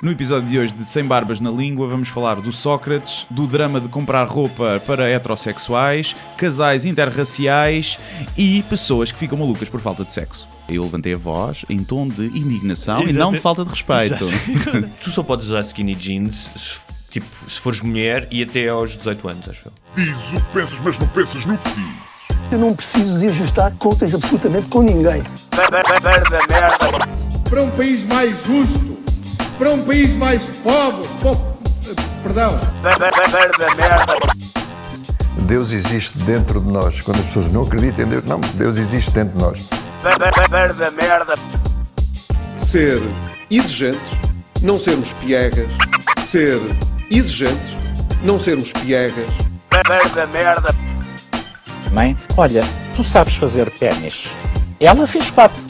No episódio de hoje de Sem Barbas na Língua, vamos falar do Sócrates, do drama de comprar roupa para heterossexuais, casais interraciais e pessoas que ficam malucas por falta de sexo. Eu levantei a voz em tom de indignação e não de falta de respeito. tu só podes usar skinny jeans se, tipo, se fores mulher e até aos 18 anos, acho eu. Diz o que pensas, mas não pensas no que dizes. Eu não preciso de ajustar contas absolutamente com ninguém. para um país mais justo, para um país mais pobre, po- perdão, Deus existe dentro de nós. Quando as pessoas não acreditam em Deus, não, Deus existe dentro de nós. ser exigentes, não sermos piegas, ser exigentes, não sermos piegas, Mãe, olha, tu sabes fazer ténis. Ela fez quatro,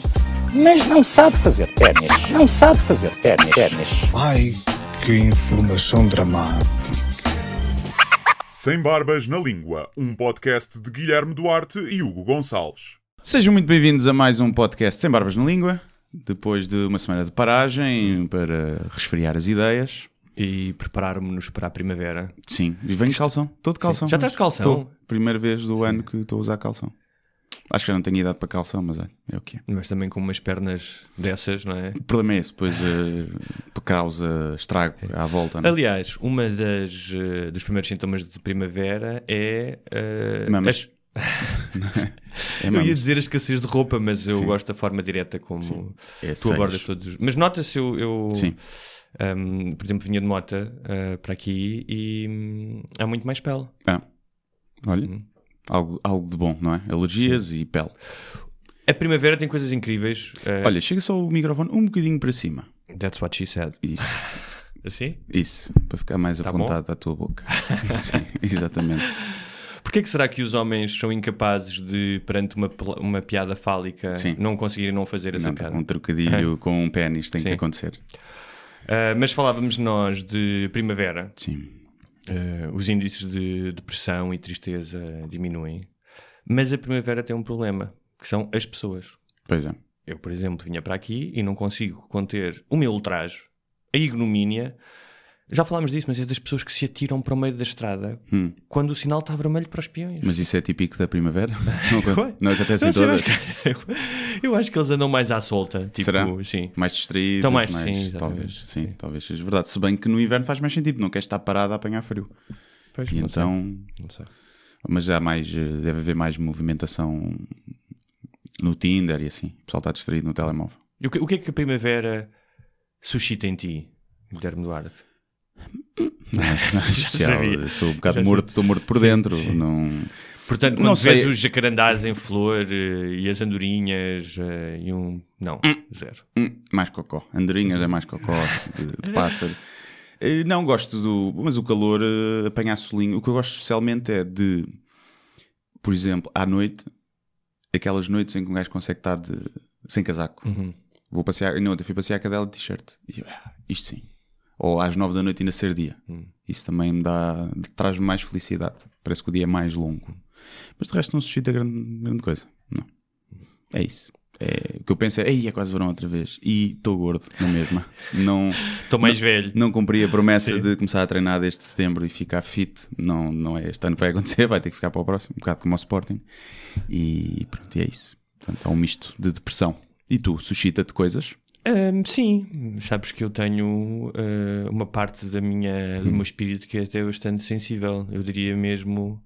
mas não sabe fazer ténis. Não sabe fazer ténis. ténis. ai que informação dramática. Sem Barbas na Língua, um podcast de Guilherme Duarte e Hugo Gonçalves. Sejam muito bem-vindos a mais um podcast Sem Barbas na Língua. Depois de uma semana de paragem para resfriar as ideias. E prepararmos-nos para a primavera. Sim, e venho de calção, estou de calção. Já estás de calção? Estou. Primeira vez do ano que estou a usar calção. Acho que já não tenho idade para calção, mas olha, é o que é. Mas também com umas pernas dessas, não é? O problema é esse, depois uh, causa estrago à volta. Não? é? Aliás, uma das eh, dos primeiros sintomas de primavera é. eh, Mamas. as- É eu ia dizer a escassez de roupa, mas eu Sim. gosto da forma direta como É tu abordas todos. os- Mas nota-se, eu, eu Sim. um, por exemplo, vinha de moto uh, para aqui e hum, há muito mais pele. Ah, olha, Hum. Algo, algo de bom, não é? Alergias e pele. A primavera tem coisas incríveis. uh, Olha, chega só o microfone um bocadinho para cima. That's what she said. Isso, Assim? isso, para ficar mais Tá apontado à tua boca. Sim, exatamente. Porquê que será que os homens são incapazes de, perante uma, uma piada fálica, Sim. não conseguirem não fazer essa Não, piada? um trocadilho com um pênis tem que Sim. acontecer. Uh, mas falávamos nós de primavera. Sim. Uh, os índices de depressão e tristeza diminuem. Mas a primavera tem um problema, que são as pessoas. Pois é. Eu, por exemplo, vinha para aqui e não consigo conter o meu ultraje, a ignomínia. Já falámos disso, mas é das pessoas que se atiram para o meio da estrada Hum. quando o sinal está vermelho para os peões. Mas isso é típico da primavera? Não, acontece em sei, eu todas? acho que- Eu acho que eles andam mais à solta. Tipo, Será? Sim. Mais distraídos, Estão mais- mais, sim, talvez, sim, Sim. talvez seja verdade. Se bem que no inverno faz mais sentido, não queres estar parado a apanhar frio. Pois, E não então, sei, não sei. mas já há mais, deve haver mais movimentação no Tinder e assim. O pessoal está distraído no telemóvel. E o que, o que é que a primavera suscita em ti, Guilherme Duarte? Não é, especial. Sou um bocado Já morto, estou morto por dentro. sim. Não... Portanto, quando Não vês sei. os jacarandás em flor eh, e as andorinhas eh, e um. Não, zero. Hum, mais cocó. Andorinhas é mais cocó de, de pássaro. Eh, Não gosto do. Mas o calor eh, apanha solinho. O que eu gosto especialmente é de, por exemplo, à noite, aquelas noites em que um gajo consegue estar de, sem casaco. Uhum. Vou passear. Não, eu fui passear a cadela de t-shirt. E eu, ah, isto sim. Ou às nove da noite ainda ser dia. Hum. Isso também me dá. traz-me mais felicidade. Parece que o dia é mais longo. Mas de resto não suscita grande, grande coisa. Não. É isso. É, o que eu penso é, ei, é quase verão outra vez. E estou gordo na mesma. Não, Estou mais velho. não cumpri a promessa Sim. de começar a treinar desde setembro e ficar fit. Não, não é este ano que vai acontecer, vai ter que ficar para o próximo, um bocado como o Sporting. E pronto, e é isso. Portanto, há um misto de depressão. E tu, suscita-te coisas? Ahm, sim, sabes que eu tenho ah, uma parte da minha, do meu espírito que é até bastante sensível. Eu diria mesmo.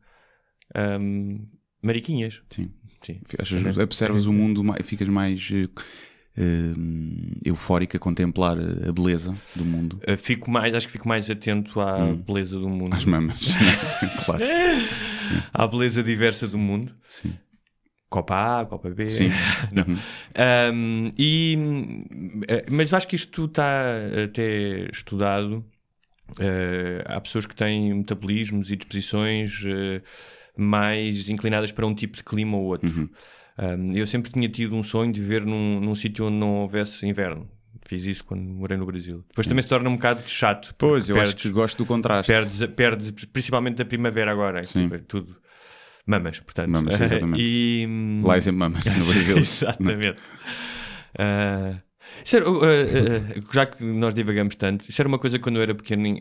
ahm, mariquinhas. Sim. Sim. Achas, observas o mundo, ficas mais eh, eufórico a contemplar a beleza do mundo. Ah, fico mais, acho que fico mais atento à beleza do mundo. Às mamas. claro. à beleza diversa do mundo. Sim. Copa A, Copa B. Sim. Não. Uhum. Um, e, eh, mas acho que isto está até estudado. Eh, há pessoas que têm metabolismos e disposições eh, mais inclinadas para um tipo de clima ou outro. Uhum. Um, eu sempre tinha tido um sonho de viver num, num sítio onde não houvesse inverno. Fiz isso quando morei no Brasil. Depois também se torna um bocado chato. Pois, eu acho perdes- que gosto do contraste. perdes, perdes principalmente da primavera agora. Sim. Tipo, é tudo mamas, portanto. Mamas, exatamente. e, hum, Lá é sempre mamas, no Brasil. Exatamente. Era, uh, uh, uh, já que nós divagamos tanto, isso era uma coisa que quando eu era pequeno uh, uh,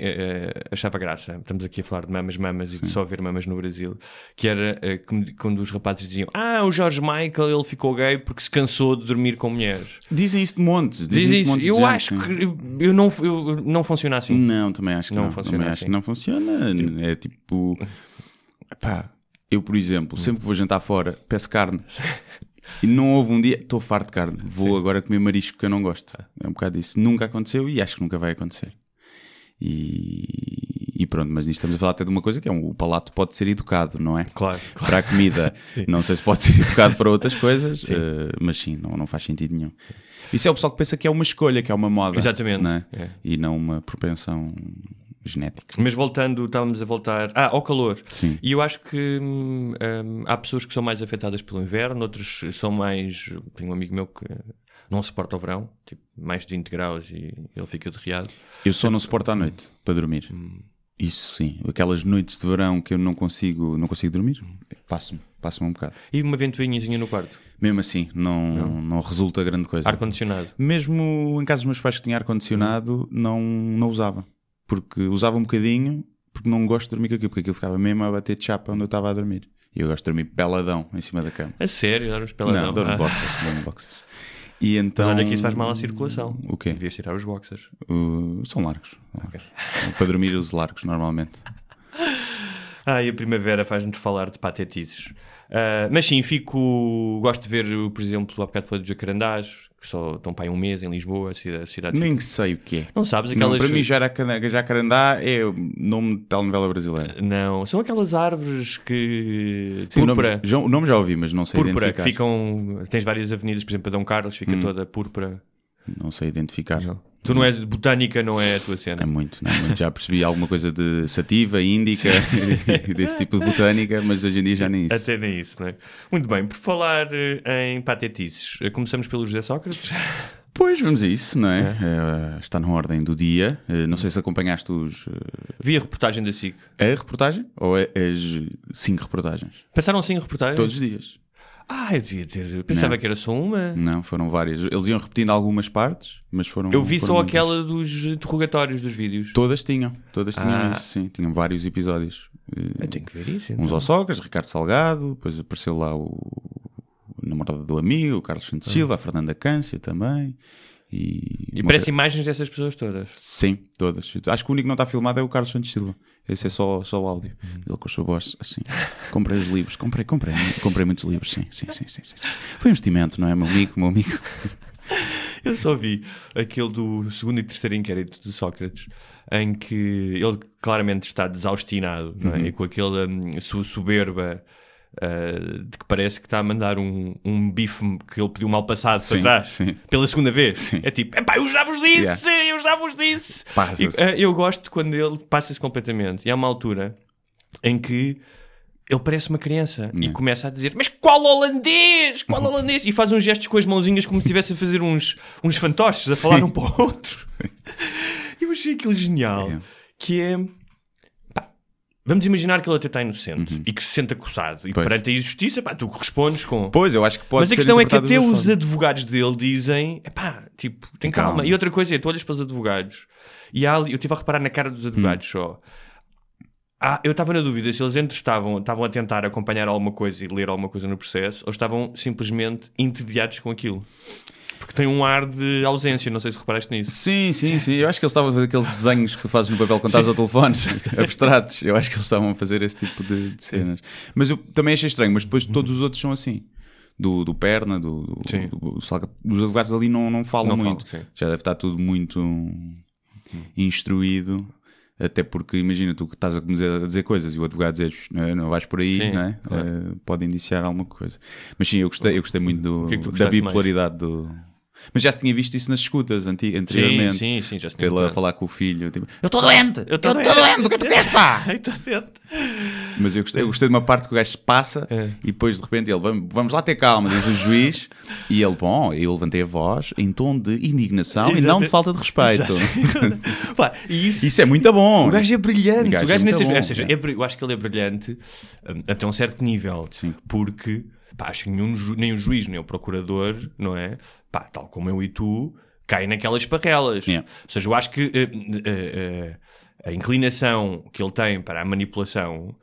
achava graça. Estamos aqui a falar de mamas, mamas e de só ver mamas no Brasil. Que era como- quando os rapazes diziam: Ah, o George Michael ele ficou gay porque se cansou de dormir com mulheres. Dizem isso de montes. Dizem Diz isso montes Eu gente, acho sim. que eu, não, eu, não funciona assim. Não, também acho que Não não. funciona também acho assim. que não funciona. É tipo. Epá, eu, por exemplo, sempre que vou jantar fora, peço carne. E não houve um dia. Estou farto de carne. Vou agora comer marisco que eu não gosto. É um bocado isso. Nunca aconteceu e acho que nunca vai acontecer. E, e pronto, mas nisto estamos a falar até de uma coisa que é um, o palato pode ser educado, não é? Claro, Para a comida. não sei se pode ser educado para outras coisas, eh, mas sim, não, não faz sentido nenhum. Isso é o pessoal que pensa que é uma escolha, que é uma moda. Exatamente, não é? é. E não uma propensão genética. Mas voltando, estávamos a voltar. Ah, ao calor. Sim. E eu acho que hum, hum, há pessoas que são mais afetadas pelo inverno, outros são mais. Tenho um amigo meu que não suporta o verão, tipo, mais de 20 graus e ele fica derriado. Eu só não suporto à noite para dormir. Hum. Isso sim, aquelas noites de verão que eu não consigo, não consigo dormir, Hum. passo-me, passo-me um bocado. E uma ventoinhazinha no quarto. Mesmo assim, não, não. resulta grande coisa. Ar-condicionado. Mesmo em casa dos meus pais que tinha ar-condicionado, não, não usava. Porque usava um bocadinho, porque não gosto de dormir com aquilo, porque aquilo ficava mesmo a bater de chapa onde eu estava a dormir. E eu gosto de dormir peladão em cima da cama. A sério, dormes peladão. Não, dormo Ah. boxers, dormo boxers. E então... Mas olha que isso faz mal à circulação. O quê? Devias tirar os boxers. Uh, são largos. largos. Para dormir uso largos, normalmente. Ah, e a primavera faz-nos falar de patetices. Ah, mas sim, fico. Gosto de ver, por exemplo, há bocado falei dos jacarandás, que só estão para aí um mês em Lisboa, cidade. cidade Nem sei o que é. Não sabes Não, aquelas. para mim, Jacarandá é o nome de telenovela brasileira. Não, são aquelas árvores que. Sim, o nome, púrpura. já, o nome já ouvi, mas não sei Púrpura, que ficam. Tens várias avenidas, por exemplo, a Dom Carlos, Hum. fica toda púrpura. Não sei identificar. Tu não és de botânica, não é a tua cena. É muito, não é muito. Já percebi alguma coisa de sativa, índica, desse tipo de botânica, mas hoje em dia já nem isso. Até nem isso, não é? Muito bem, por falar eh, em patetices, eh, começamos pelo José Sócrates. Pois, vamos a isso, não é? Eh, está na ordem do dia. Eh, não sei se acompanhaste os, eh, Vi a reportagem da SIC. a reportagem ou a- as cinco reportagens. Passaram cinco reportagens? Todos os dias. Ah, eu devia ter. Pensava Não. que era só uma. Não, foram várias. Eles iam repetindo algumas partes, mas foram. Eu vi foram só muitas. aquela dos interrogatórios dos vídeos. Todas tinham, todas tinham Ah. isso, sim. Tinham vários episódios. Eu tenho que ver isso. Então. Uns ao Sócrates, Ricardo Salgado, depois apareceu lá o, o namorado do amigo, o Carlos Santos Silva, a Fernanda Cância também. E, E uma parece ca- imagens dessas pessoas todas. Sim, todas. Acho que o único que não está filmado é o Carlos Santos Silva. Esse é só, só o áudio. Uhum. Ele com a sua voz assim. Comprei os livros, comprei, comprei, comprei muitos livros, sim, sim, sim, sim, sim. Foi um investimento, não é, meu amigo, meu amigo? Eu só vi aquele do segundo e terceiro inquérito de Sócrates, em que ele claramente está desaustinado, é? Uhum. E com aquela hum, sua soberba ah, de que parece que está a mandar um, um bife que ele pediu mal passado Sim, para trás, sim. pela segunda vez. Sim. É tipo, epá, eu já vos disse, Yeah. eu já vos disse. E, ah, eu gosto quando ele passa-se completamente. E há uma altura em que ele parece uma criança e começa a dizer: Mas qual holandês? Qual holandês? E faz uns gestos com as mãozinhas como se estivesse a fazer uns, uns fantoches, a falar um para o outro. Eu achei aquilo genial. É. Que é. Vamos imaginar que ele até está inocente e que se sente acusado. E Uhum. Pois. perante a injustiça, pá, tu respondes com. Pois, eu acho que pode Mas a questão é que até os advogados dele dizem: pá, tipo, tem calma. Calma. E outra coisa é, tu olhas para os advogados e há eu estive a reparar na cara dos advogados Hum. só. Ah, eu estava na dúvida se eles entre estavam, estavam a tentar acompanhar alguma coisa e ler alguma coisa no processo ou estavam simplesmente entediados com aquilo. Porque tem um ar de ausência, não sei se reparaste nisso. Sim, sim, sim. Eu acho que eles estavam a fazer aqueles desenhos que tu fazes no papel quando estás ao telefone, abstratos. Eu acho que eles estavam a fazer esse tipo de, de cenas. Mas eu também achei estranho, mas depois todos os outros são assim. Do, do Perna, do, do, do- do os advogados ali não, não falam Não muito. sim. Já deve estar tudo muito instruído. Até porque imagina tu que estás a dizer, a dizer coisas e o advogado diz não, não vais por aí, Sim, é? claro. Eh, pode indiciar alguma coisa. Mas sim, eu gostei, eu gostei muito do- é que tu da gostaste mais? bipolaridade do. Mas já se tinha visto isso nas escutas anti- anteriormente. Sim, sim, sim, já se tinha a notado. falar com o filho, tipo, eu estou doente, eu estou doente. doente, o que é que tu queres, pá? Ai, tô dentro. Mas eu gostei, eu gostei de uma parte que o gajo se passa É. e depois de repente ele, vamos, vamos lá ter calma, diz o juiz, e ele, bom, eu levantei a voz em tom de indignação e não de Exato. falta de respeito. Pá, isso, Isso é muito bom. O gajo é brilhante. O gajo O gajo é nesse- bom, ou seja, é. é eu acho que ele é brilhante hum, até um certo nível. Sim. Porque pá, acho que nenhum, nem o juiz, nem o procurador, não é? Pá, tal como eu e tu, cai naquelas parrelas. Yeah. Ou seja, eu acho que eh, eh, eh, a inclinação que ele tem para a manipulação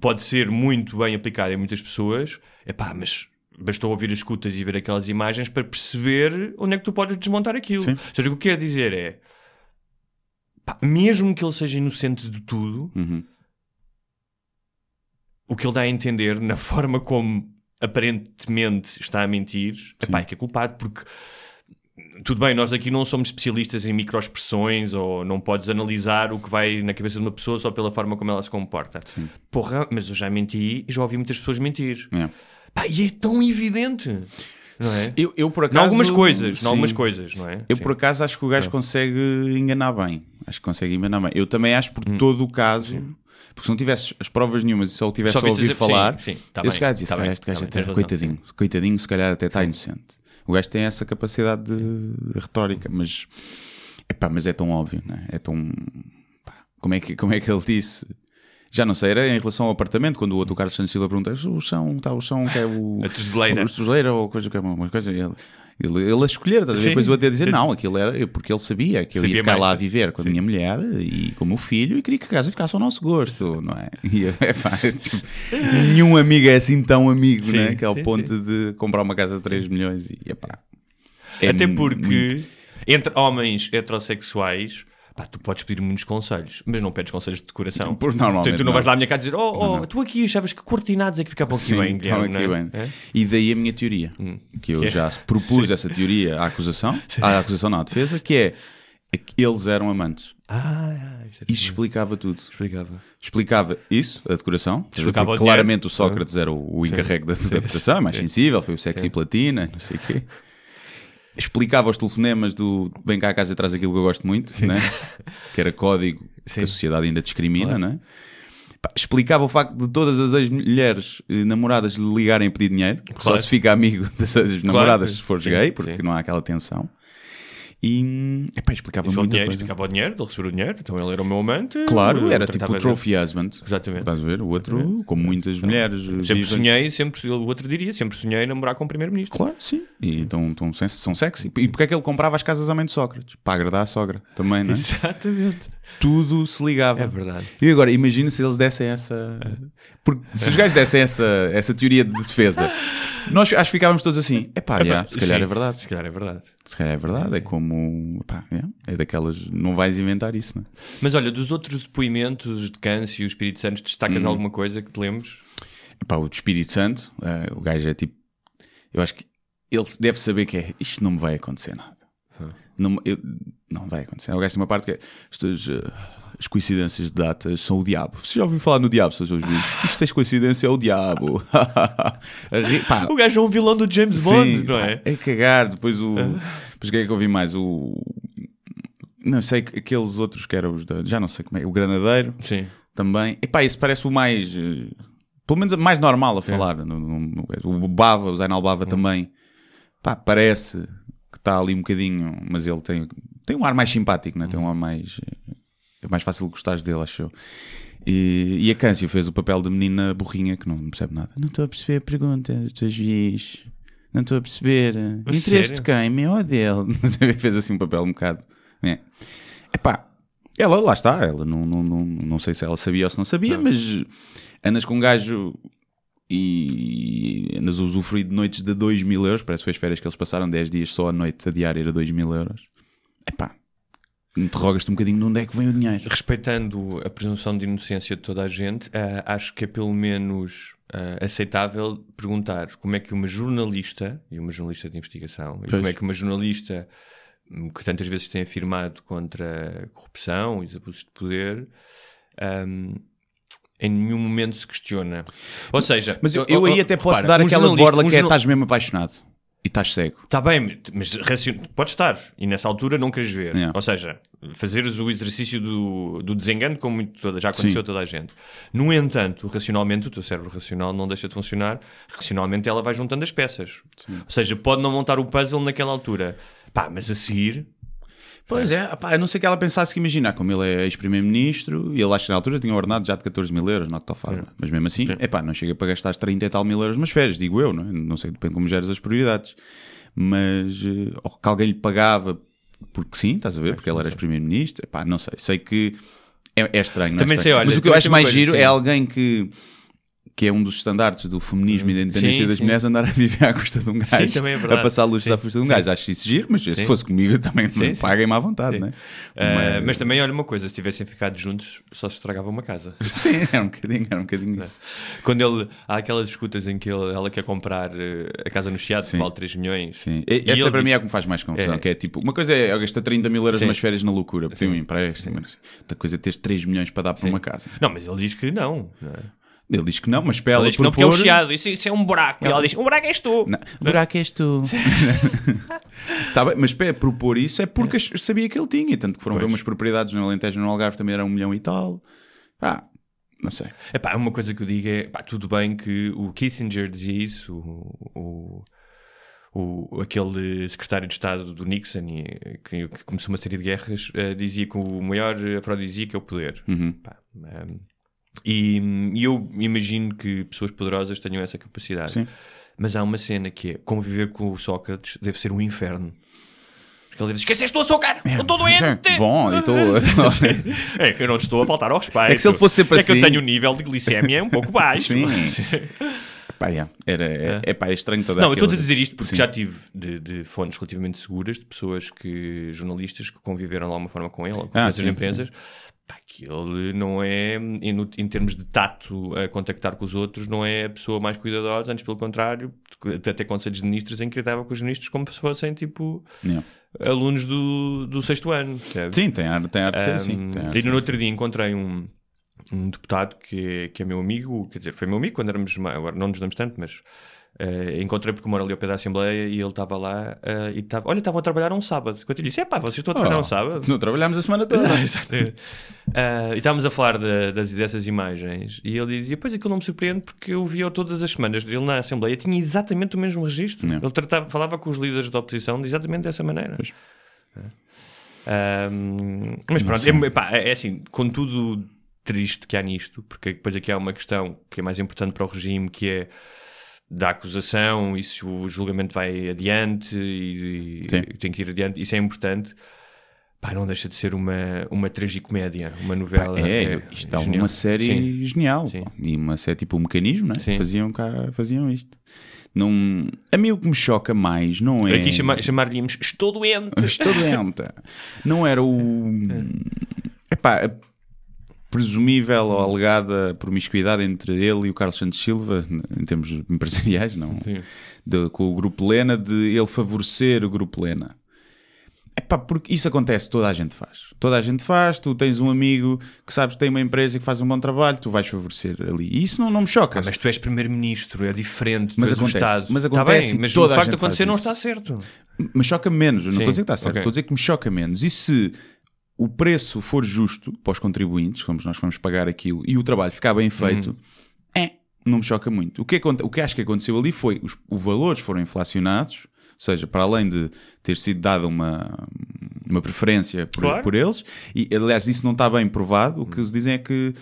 pode ser muito bem aplicada em muitas pessoas, epá, mas bastou ouvir as escutas e ver aquelas imagens para perceber onde é que tu podes desmontar aquilo. Sim. Ou seja, o que eu quero dizer é, pá, mesmo que ele seja inocente de tudo, Uhum. o que ele dá a entender na forma como aparentemente está a mentir, epá, é que é culpado, porque tudo bem, nós aqui não somos especialistas em microexpressões ou não podes analisar o que vai na cabeça de uma pessoa só pela forma como ela se comporta. Porra, mas eu já menti e já ouvi muitas pessoas mentir. Pá, e é tão evidente, não é? Eu, eu por Em acaso. algumas coisas, sim. em algumas coisas, não é? Eu Sim. por acaso acho que o gajo consegue enganar bem. Acho que consegue enganar bem. Eu também acho por todo o caso. Porque se não tivesse as provas nenhumas e só o tivesse. Só a ouvir dizer- falar, sim, sim, tá esse bem, gajo disse: tá "Cara, bem, este gajo tá bem, até, tens razão, coitadinho, coitadinho, se calhar até está inocente. O gajo tem essa capacidade de, retórica, mas, epá, mas é tão óbvio, não é? Tão. pá, como, é que, como é que ele disse? Já não sei, era em relação ao apartamento, quando o outro Carlos Santos Silva pergunta o chão, está o chão que é o. A tesoureira. A tesoureira ou coisa que é uma coisa. Ele, ele, ele a escolher? Sim. depois o outro a dizer não, aquilo era porque ele sabia que eu Sabia ia ficar mais. lá a viver com a minha mulher e com o meu filho e queria que a casa ficasse ao nosso gosto, não é? E, epá, tipo, nenhum amigo é assim tão amigo, Sim, né? Que é sim, ponto de comprar uma casa de 3 milhões e epá. é Até mu- porque muito- entre homens heterossexuais, pá, tu podes pedir muitos conselhos, mas não pedes conselhos de decoração. Pois, normalmente Portanto, tu não, não. vais lá à minha casa dizer, oh, oh não. tu aqui achavas que cortinados é que ficavam aqui Sim, bem, Guilherme, aqui é? bem. É? E daí a minha teoria, que eu Que é? já propus essa teoria à acusação, à acusação não, à defesa, que é que eles eram amantes. Ah, isso Isto explicava tudo. explicava. Explicava isso, a decoração. Explicava o claramente dinheiro. o Sócrates era o, o encarregue da, da decoração, é mais sensível, foi o sexy platina, não sei o quê. Explicava os telefonemas do vem cá a casa e traz aquilo que eu gosto muito, né? que era código que Sim. a sociedade ainda discrimina, né? Pá, Explicava o facto de todas as ex-mulheres eh, namoradas lhe ligarem a pedir dinheiro, porque só Claro. se fica amigo das ex-namoradas se fores Sim, gay, porque sim. não há aquela tensão. E epá, explicava João muita dinheiro, coisa. explicava o dinheiro, ele recebeu o dinheiro, então ele era o meu amante. Claro, eu era tipo o trophy husband. Exatamente. Estás a ver? O outro, como muitas mulheres. Sempre vivem- sonhei, sempre, o outro diria, sempre sonhei namorar com o primeiro-ministro. Claro, sim. E então, então são sexy. E porque é que ele comprava as casas à mãe de Sócrates? Para agradar a sogra também, não é? Exatamente. Tudo se ligava. É verdade. E agora, imagina se eles dessem essa. Porque se os gajos dessem essa, essa teoria de defesa, nós acho que ficávamos todos assim: é pá, já, se calhar Sim, é verdade. Se calhar é verdade. Se calhar é verdade. É como. pá, é, é daquelas. Não vais inventar isso, não é? Mas olha, dos outros depoimentos de Câncio e o Espírito Santo, destacas Uhum. alguma coisa que te lembres? Pá, o do Espírito Santo, eh, o gajo é tipo. Eu acho que ele deve saber que é. Isto não me vai acontecer nada. Não, eu- não vai acontecer. O gajo tem uma parte que é. Estas, eh, as coincidências de datas são o diabo. Você já ouviu falar no diabo, seus juízes? Isto é coincidência, é o diabo. Pá, O gajo é um vilão do James sim, Bond, não pá, é? É cagar. Depois o. Depois o que é que eu vi mais? O. Não sei, aqueles outros que eram os da. Já não sei como é. O Granadeiro Sim. também. Epá, esse parece o mais. eh, Pelo menos mais normal É. a falar. No- no- no- o Bava, o Zainal Bava também. Pá, parece está ali um bocadinho. Mas ele tem, tem um ar mais simpático, né? tem um ar mais. É mais fácil gostares dele, acho eu. E, e a Câncio fez o papel de menina burrinha que não percebe nada. Não estou a perceber a pergunta teu juiz. Não estou a perceber. A Interesse de sério? quem? Meu ou dele? fez assim um papel um bocado. É. Epá, ela lá está, ela não, não, não, não sei se ela sabia ou se não sabia, mas andas com um gajo e andas a usufruir de noites de 2 mil euros, parece que foi as férias que eles passaram 10 dias só a noite, a diária era 2 mil euros. Epá, interrogas-te um bocadinho de onde é que vem o dinheiro. Respeitando a presunção de inocência de toda a gente, ah, acho que é pelo menos ah, aceitável perguntar como é que uma jornalista, e uma jornalista de investigação, e Pois. como é que uma jornalista hum, que tantas vezes tem afirmado contra a corrupção e os abusos de poder, hum, em nenhum momento se questiona. Ou seja, Mas eu, eu aí até posso dar aquela de borla que é estás mesmo apaixonado e estás cego. Está bem, mas racion... pode estar. E nessa altura não queres ver. Yeah. Ou seja, fazeres o exercício do, do desengano, como muito toda- já aconteceu a Sim. toda a gente. No entanto, racionalmente, o teu cérebro racional não deixa de funcionar. Racionalmente, ela vai juntando as peças. Ou seja, pode não montar o puzzle naquela altura. Pá, mas a seguir. Pois é, pá, a não ser que ela pensasse que imaginar, como ele é ex-primeiro-ministro e ele acho que na altura tinha ordenado já de 14 mil euros na Octofarma, mas mesmo assim, é pá, não chega para gastar 30 e tal mil euros nas férias, digo eu, não, é? não sei, depende como geres as prioridades. mas eh, ou que alguém lhe pagava porque sim, estás a ver, porque ele era ex-primeiro-ministro, não sei, sei que é, é estranho. é Também estranho. sei, olha, mas o que eu acho mais coisa, giro sim. é alguém que que é um dos estandartes do feminismo e da independência Sim, das sim. mulheres andar a viver à custa de um gajo, também é a passar Sim, à custa de um sim. gajo. Acho isso giro, mas se Sim. fosse comigo também Sim, sim. paguem-me à vontade, Sim. né? Ah, mas também, olha uma coisa, se tivessem ficado juntos, só se estragava uma casa. Sim, era um bocadinho, era um bocadinho isso. Quando ele, há aquelas escutas em que ele- ela quer comprar eh, a casa no Chiado, que Sim. vale 3 milhões. Sim. E E, essa ele para mim é o que me faz mais confusão, É. que é tipo, uma coisa é eu gastar 30 mil euros Sim. umas férias na loucura, porque tem um empréstimo, mas outra coisa é teres 3 milhões para dar para uma casa. Não, mas ele diz que não. não é? Ele diz que não, mas para Ele ela diz que não porque é propor... um chiado, isso, isso é um buraco. E ela diz: o buraco és tu. Não, buraco és tu. tá bem, mas para propor isso é porque ach- sabia que ele tinha, tanto que foram ver Pois. umas propriedades no Alentejo no Algarve também era um milhão e tal. Ah, não sei. Epá, uma coisa que eu digo é: pá, tudo bem que o Kissinger dizia isso, o, o, o- aquele secretário de Estado do Nixon, que, que começou uma série de guerras, eh, dizia que o maior afrodisíaco é o poder. Uhum. Pá, ehm, e, e eu imagino que pessoas poderosas tenham essa capacidade. Sim. Mas há uma cena que é conviver com o Sócrates deve ser um inferno. Porque ele diz: Esqueceste o açúcar! eu estou doente! É, bom, eu estou- é que eu não te estou a faltar ao respeito. É que se ele fosse sempre É que eu assim- tenho um nível de glicémia um pouco baixo. Sim. Pá, yeah, era, é, é, pá, é estranho toda Não, eu estou a dizer isto porque Sim. já tive de, de fontes relativamente seguras, de pessoas que, jornalistas que conviveram de alguma forma com ele, ou com Ah, empresas, que ele não é, em, em termos de tato a contactar com os outros, não é a pessoa mais cuidadosa, antes pelo contrário, até conselhos de ministros em que tratava com os ministros como se fossem tipo Yeah. alunos do, do sexto ano. percebes? Sim, tem ar, tem ar de ser assim. Um, tem ar de e ser no outro dia encontrei um, um deputado que é, que é meu amigo, quer dizer, foi meu amigo quando éramos, agora não nos damos tanto, mas eh, encontrei porque moro ali ao pé da Assembleia e ele estava lá eh, e estava, olha, estavam a trabalhar um sábado. Quando eu disse, é pá, vocês estão a trabalhar Oh, um sábado? Não trabalhámos a semana toda. Exatamente. Ah, e estávamos a falar da- das, dessas imagens e ele dizia: Pois aquilo não me surpreende porque eu via todas as semanas dele na Assembleia, tinha exatamente o mesmo registro. Não. Ele tratava, falava com os líderes da oposição de exatamente dessa maneira. Ah, mas pronto, é, pá, é assim, com tudo triste que há nisto, porque depois aqui há uma questão que é mais importante para o regime, que é da acusação e se o julgamento vai adiante e, e tem que ir adiante, isso é importante. Pá, não deixa de ser uma, uma tragicomédia, uma novela. É, isto é uma série Sim. genial. Sim. pá. E uma série tipo um mecanismo, né? Faziam, cá, faziam isto. Não, a mim o que me choca mais não é. Aqui chama- chamar-lhe-íamos Estou doente. Estou doente. Não era o. Epá, a presumível ou alegada promiscuidade entre ele e o Carlos Santos Silva, em termos empresariais, não? Sim. De- com o Grupo Lena, de ele favorecer o Grupo Lena. Epá, porque isso acontece, toda a gente faz. Toda a gente faz, tu tens um amigo que sabes que tem uma empresa que faz um bom trabalho, tu vais favorecer ali. E isso não, não me choca. Ah, mas tu és primeiro-ministro, é diferente. tu Mas és o acontece, Estado. mas Tá acontece bem, e mas toda o facto de acontecer não está certo. Mas choca menos, eu não Sim, estou a dizer que está certo, ok. estou a dizer que me choca menos. E se o preço for justo para os contribuintes, como nós vamos pagar aquilo, e o trabalho ficar bem feito, é, não me choca muito. O que, o que acho que aconteceu ali foi os, os valores foram inflacionados, ou seja, para além de ter sido dada uma, uma preferência por, Claro. por eles, e aliás isso não está bem provado, o que eles dizem é que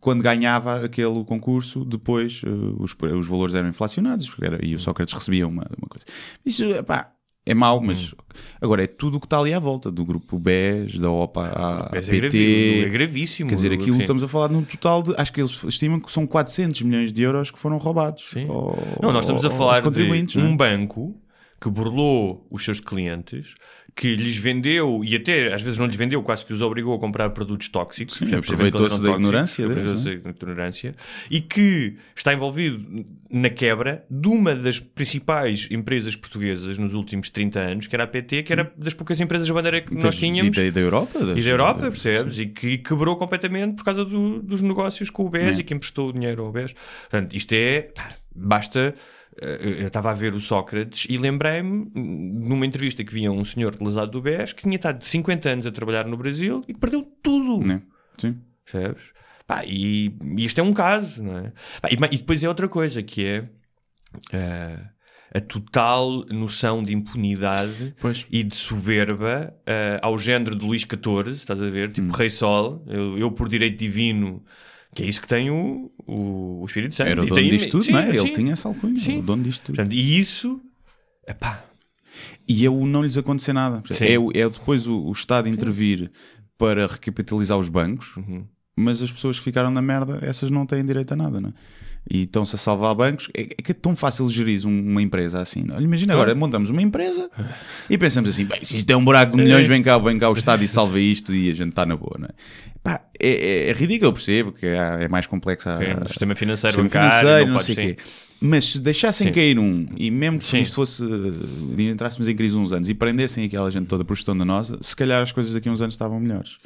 quando ganhava aquele concurso, depois eh, os, os valores eram inflacionados era- e o Sócrates recebia uma, uma coisa. Isso, pá, é mau, mas agora é tudo o que está ali à volta, do grupo BES, da OPA, à Mas é, PT. gravi- é gravíssimo. Quer dizer, aquilo Sim. estamos a falar num total de. Acho que eles estimam que são 400 milhões de euros que foram roubados. Sim. ao- Não, nós estamos a falar de é? um banco que burlou os seus clientes, que lhes vendeu, e até às vezes não lhes vendeu, quase que os obrigou a comprar produtos tóxicos. Sim, eles aproveitou-se da ignorância deles, aproveitou-se da ignorância, e que está envolvido na quebra de uma das principais empresas portuguesas nos últimos 30 anos, que era a PT, que era das poucas empresas de bandeira que nós tínhamos. E da, da Europa? das- E da Europa, percebes? E que quebrou completamente por causa do- dos negócios com o BES É. e que emprestou o dinheiro ao BES. Portanto, isto é. Basta. Eh, Eu estava a ver o Sócrates e lembrei-me, numa entrevista que via um senhor lesado do BES que tinha estado 50 anos a trabalhar no Brasil e que perdeu tudo. Né? Sim. Percebes? Pá, e, e isto é um caso, não é? Pá, e, e depois é outra coisa que é. eh, a total noção de impunidade Pois. e de soberba eh, ao género de Luís XIV, estás a ver? Hum. Tipo Rei Sol, eu, eu por direito divino, que é isso que tem o, o, o Espírito Santo. Era o dono tem- disto tudo, sim, não é? Ele sim. tinha essa alcunha, Sim. o dono disto tudo. Portanto, e isso, epá, E é o não lhes acontecer nada. É, é depois o, o Estado intervir para recapitalizar os bancos, Uhum. mas as pessoas que ficaram na merda, essas não têm direito a nada, não é? E estão-se a salvar bancos. É, é que é tão fácil gerir um- uma empresa assim. Não? é? Imagina agora, montamos uma empresa e pensamos assim: bem, se isto é um buraco de milhões, vem cá, vem cá o Estado e salva isto e a gente está na boa, não é? Pá, é, é, é ridículo, eu percebo que é, mais complexo. a- Ok, o sistema financeiro, sistema bancário, financeiro, não não sei o sim. quê. Mas se deixassem Sim. cair um, e mesmo que Sim. isto fosse, entrássemos em crise uns anos e prendessem aquela gente toda por gestão da nossa, se calhar as coisas daqui a uns anos estavam melhores.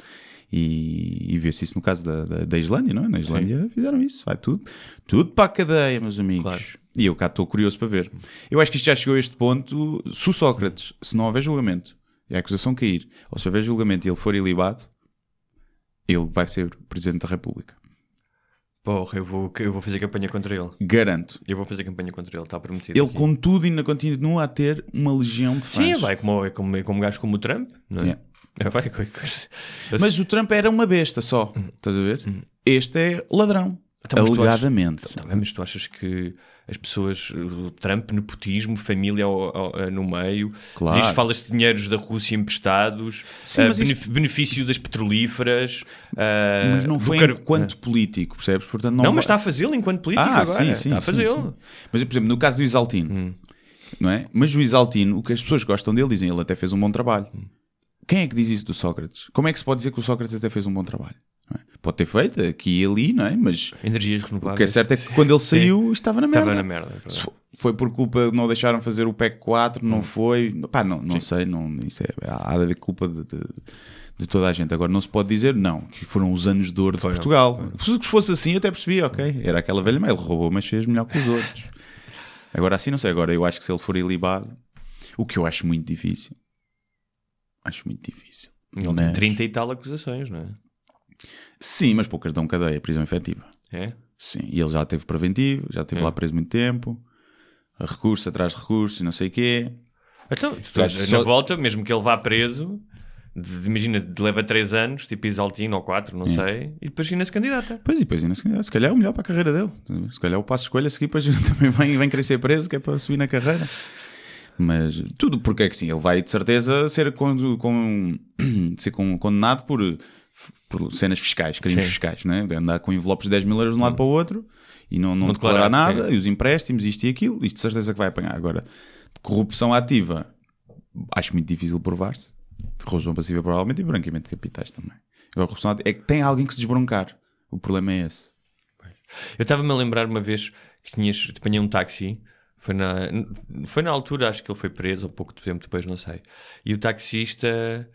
E, e vê-se isso no caso da, da, da Islândia, não é? Na Islândia fizeram isso, vai tudo, tudo para a cadeia, meus amigos. Claro. E eu cá estou curioso para ver. Eu acho que isto já chegou a este ponto. Se o Sócrates, se não houver julgamento e a acusação cair, ou se houver julgamento e ele for ilibado, ele vai ser Presidente da República. Porra, eu vou, eu vou fazer campanha contra ele. Garanto. Eu vou fazer campanha contra ele, está prometido. Ele, aqui. contudo, ainda continua a ter uma legião de fãs. Sim, vai como, é como, é como um gajo como o Trump, não é? Yeah. É, vai, co- co- Mas o Trump era uma besta só. Estás a ver? Este é ladrão. Então, mas tu Alegadamente. Tá bem, mas tu achas que as pessoas, o Trump, nepotismo, família ao- ao- no meio, Claro. diz falas de dinheiros da Rússia emprestados, Sim, ah, mas isso- benef- benefício das petrolíferas. ah, Mas não foi car- enquanto político, percebes? Portanto, não, Não, vai- mas está a fazê-lo enquanto político Ah, agora. sim, sim. está a fazê-lo. Mas, por exemplo, no caso do Isaltino, não é? Mas o Isaltino, o que as pessoas gostam dele, dizem ele até fez um bom trabalho. Quem é que diz isso do Sócrates? Como é que se pode dizer que o Sócrates até fez um bom trabalho? É? Pode ter feito aqui e ali, não é? Mas Energias o renováveis. que é certo é que quando ele saiu estava na merda. Estava na merda. é foi por culpa de não deixaram fazer o PEC 4, não foi. Pá, não, não sei, não, isso é, há de haver culpa de, de, de toda a gente. Agora não se pode dizer, não, que foram os anos de ouro de Foram, Portugal. Se fosse assim, eu até percebi, ok. Era aquela velha, mas ele roubou, mas fez melhor que os outros. Agora assim, não sei. Agora eu acho que se ele for ilibado, o que eu acho muito difícil, acho muito difícil. Ele tem Mas- 30 e tal acusações, não é? Sim, mas poucas dão cadeia, prisão efetiva. É? Sim, e ele já teve preventivo, já esteve É. lá preso muito tempo, recurso atrás de recurso e não sei o quê. Então, na só- volta, mesmo que ele vá preso, de- de- imagina, de- leva 3 anos, tipo Isaltino ou 4, não sei, e depois ainda se candidata. Pois e depois ainda se calhar, se calhar é o melhor para a carreira dele. Se calhar o passo escolha a seguir, depois também vem, vem querer ser preso, que é para subir na carreira. Mas tudo porque é que sim, ele vai de certeza ser, con- com, ser con- condenado por, por cenas fiscais, crimes Sim. fiscais, não é? De andar com envelopes de 10 mil euros de um lado para o outro e não, não, Não declarar declarar, nada, sim. e os empréstimos, isto e aquilo, isto de certeza que vai apanhar. Agora, de corrupção ativa, acho muito difícil provar-se. De corrupção passiva, provavelmente, e branqueamento de capitais também. Agora, corrupção ativa, é que tem alguém que se desbroncar. O problema é esse. Eu estava-me a lembrar uma vez que tinhas, apanhei um táxi, foi na, foi na altura, acho que ele foi preso, ou pouco tempo depois, não sei. E o taxista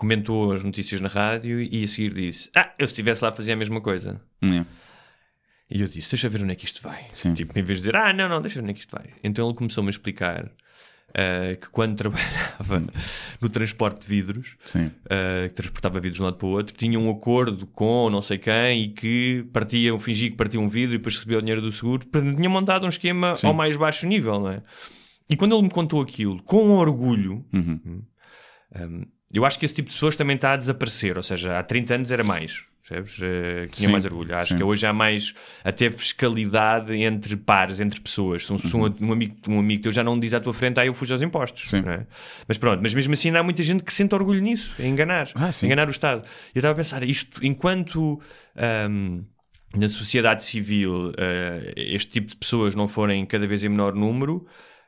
comentou as notícias na rádio e a seguir disse: Ah, eu se estivesse lá fazia a mesma coisa. É. E eu disse: Deixa ver onde é que isto vai. Sim. Tipo, em vez de dizer: Ah, não, não, deixa ver onde é que isto vai. Então ele começou-me a explicar ah, que quando trabalhava no transporte de vidros, uh, que transportava vidros de um lado para o outro, tinha um acordo com não sei quem e que partiam, fingia que partiam um vidro e depois recebia o dinheiro do seguro. Portanto, tinha montado um esquema Sim. ao mais baixo nível, não é? E quando ele me contou aquilo, com orgulho, Uhum. um, eu acho que esse tipo de pessoas também está a desaparecer. Ou seja, há 30 anos era mais. Percebes? Uh, que tinha Sim, mais orgulho. Acho sim. que hoje há mais até fiscalidade entre pares, entre pessoas. Se um, se um- um amigo, um amigo teu já não diz à tua frente, ah, eu fujo aos impostos. É? Mas pronto, mas mesmo assim ainda há muita gente que sente orgulho nisso, em enganar, Ah, enganar o Estado. Eu estava a pensar, isto, enquanto ahm, na sociedade civil ah, este tipo de pessoas não forem cada vez em menor número,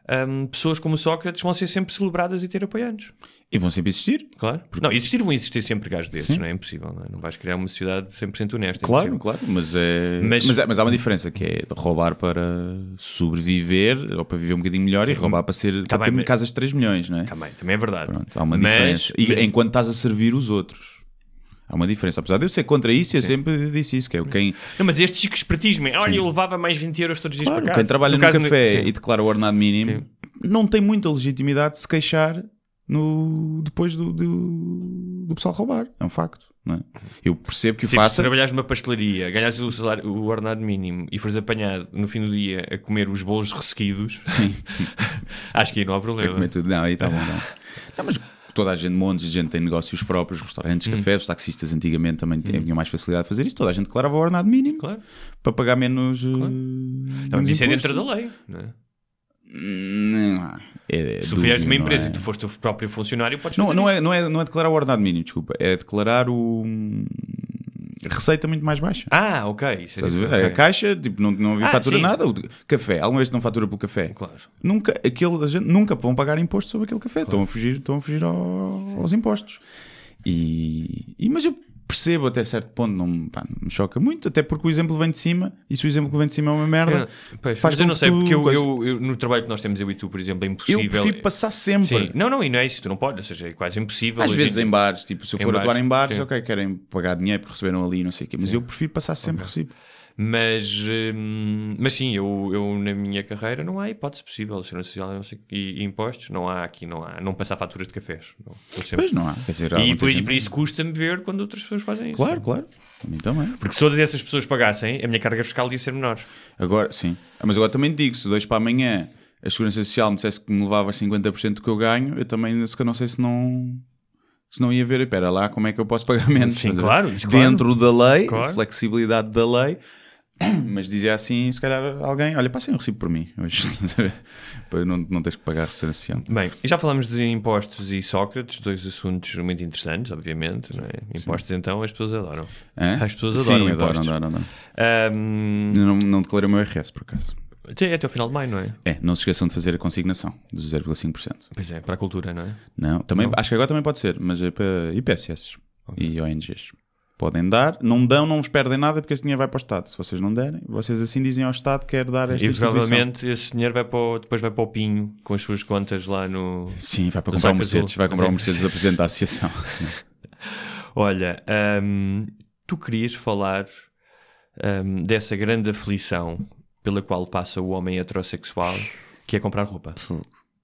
ahm, pessoas como Sócrates vão ser sempre celebradas e ter apoiantes. E vão sempre existir. Claro. Não, existir vão existir sempre gajos desses, Sim. não é impossível. Não, é? não vais criar uma sociedade 100% honesta. é Claro, impossível. claro, mas, é... Mas- Mas... é- mas há uma diferença que é roubar para sobreviver ou para viver um bocadinho melhor e roubar para ser Tá para ter mas- casas de 3 milhões, não é? Também, também é verdade. Pronto, há uma diferença. E mas- enquanto estás a servir os outros, há uma diferença. Apesar de eu ser contra isso, eu sempre disse isso, que é quem, Não, mas este chico espertismo, é, olha, eu levava mais 20 euros todos os dias claro, para casa. quem trabalha no, caso- café sim. e declara o ordenado mínimo Sim. não tem muita legitimidade de se queixar no... depois do, do, do pessoal roubar. É um facto. É? Eu percebo que o Tipo, se faça. trabalhares numa pastelaria, ganhas o, salário, o ordenado mínimo e fores apanhado no fim do dia a comer os bolos ressequidos, Sim. acho que aí não há problema. Não, aí está bom, não. Não, mas toda a gente, montes de gente tem negócios próprios, restaurantes, Hum. cafés, os taxistas antigamente também tinham mais facilidade de fazer isso. Toda a gente declarava o ordenado mínimo Claro. para pagar menos. eh, Não, menos mas isso é dentro da lei. Não é? Não, é Se tu fizeres uma não empresa é? e tu foste o próprio funcionário, podes Não, não, isso. é, não, é, não é declarar o ordenado mínimo, desculpa. É declarar o. Receita muito mais baixa. Ah, ok. É Estás a ver? diferente, A caixa, tipo, não, não havia Ah, fatura sim. nada. O café, alguma vez não fatura pelo café? Claro. Nunca, aquele, a gente, nunca vão pagar imposto sobre aquele café. Estão a fugir, estão a fugir ao- aos impostos. E, e- mas eu percebo até certo ponto, não, me- pá, não me choca muito, até porque o exemplo vem de cima, e se o exemplo que vem de cima é uma merda, Eu- pois, faz mas eu não sei, tu- porque eu, eu- eu- no trabalho que nós temos, eu e tu, por exemplo, é eu impossível. prefiro passar sempre. Sim. Não, não, e não é isso, tu não podes, ou seja, é quase impossível. Às hoje vezes em bares, tipo, se eu for atuar em bares, sim. ok, querem pagar dinheiro porque receberam ali, não sei o quê, mas eu prefiro passar sempre recibo. Mas, hum, mas sim, eu, eu na minha carreira não há hipótese possível, segurança social não sei, e, e impostos, não há aqui, não há, não passar faturas de cafés. Não, sempre- Pois não há, quer dizer, há e, por, e gente- por isso custa-me ver quando outras pessoas fazem isso. Claro, claro, mim também. Porque se todas essas pessoas pagassem, a minha carga fiscal ia ser menor. Agora, sim. Ah, Mas agora também digo, se dois para amanhã a Segurança Social me dissesse que me levava 50% do que eu ganho, eu também se não sei se não. Se não ia ver, espera lá, como é que eu posso pagar menos? Sim, claro, isso, claro. Dentro da lei, Claro. flexibilidade da lei, mas dizia assim, se calhar alguém, olha, passem um recibo por mim, hoje, não, não teres que pagar a Segurança Social. Bem, e já falámos de impostos e Sócrates, dois assuntos muito interessantes, obviamente. Não é? Impostos, então, as pessoas adoram. Hã? As pessoas adoram Sim, impostos. adoram, adoram, adoram. Eu Não, não declarei o meu RS, por acaso. até, até o final de maio, não é? É, não se esqueçam de fazer a consignação de 0,5%. Pois é, para a cultura, não é? Não, também, acho que agora também pode ser, mas é para IPSS e ONGs. Podem dar, não dão, não vos perdem nada porque esse dinheiro vai para o Estado. Se vocês não derem, vocês assim dizem ao Estado que quer dar esta E provavelmente esse dinheiro vai para o- depois vai para o Pinho com as suas contas lá no. Sim, vai para comprar um Mercedes, vai comprar um Sim. Mercedes da Presidente da Associação. Olha, ahm, tu querias falar ahm, dessa grande aflição pela qual passa o homem heterossexual que é comprar roupa.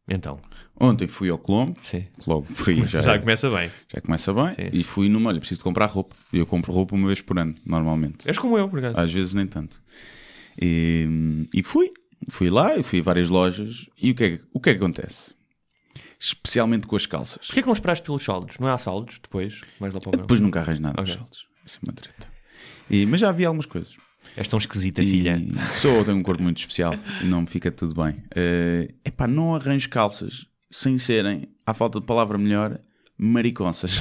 Então, Ontem fui ao Colombo, sim. logo aí já, Já começa bem. já começa bem, Sim. e fui numa, olha, preciso de comprar roupa. E eu compro roupa uma vez por ano, normalmente. És como eu, por acaso. Às vezes nem tanto. E, e fui. Fui lá, e fui a várias lojas. E o que, é, que- o que é que acontece? Especialmente com as calças. Porquê que não esperaste pelos saldos? Não há saldos depois? Mais lá para o? Depois nunca arranjo nada nos Ok. saltos. Isso é uma treta. E, mas já havia algumas coisas. És tão esquisita, E filha. Sou, tenho um corpo muito especial não me fica tudo bem. É epá, não arranjo calças sem serem, à falta de palavra melhor, mariconças.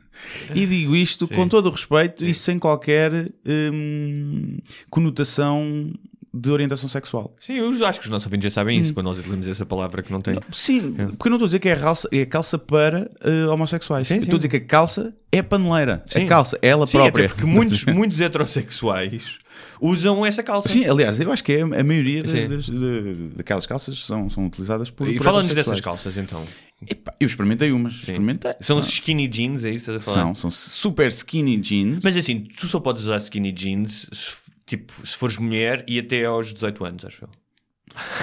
e digo isto com todo o respeito e sem qualquer hum, conotação de orientação sexual. Sim, eu acho que os nossos ouvintes já sabem Hum. isso quando nós utilizamos essa palavra que não tem. Sim, porque eu não estou a dizer que é, calça, é calça para eh, homossexuais. Sim, Eu Estou a sim. dizer que a calça é paneleira. Sim. A calça é ela Sim, própria. porque muitos, muitos heterossexuais usam essa calça. Sim, aliás, eu acho que é a maioria das, de- daquelas calças são, são utilizadas por. E heterossexuais. dessas calças então. Epá, eu experimentei umas, experimentei. São Ah, skinny jeans, é isso que estás a falar? são, são super skinny jeans. Mas assim, tu só podes usar skinny jeans se, tipo, se fores mulher e até aos 18 anos, acho eu.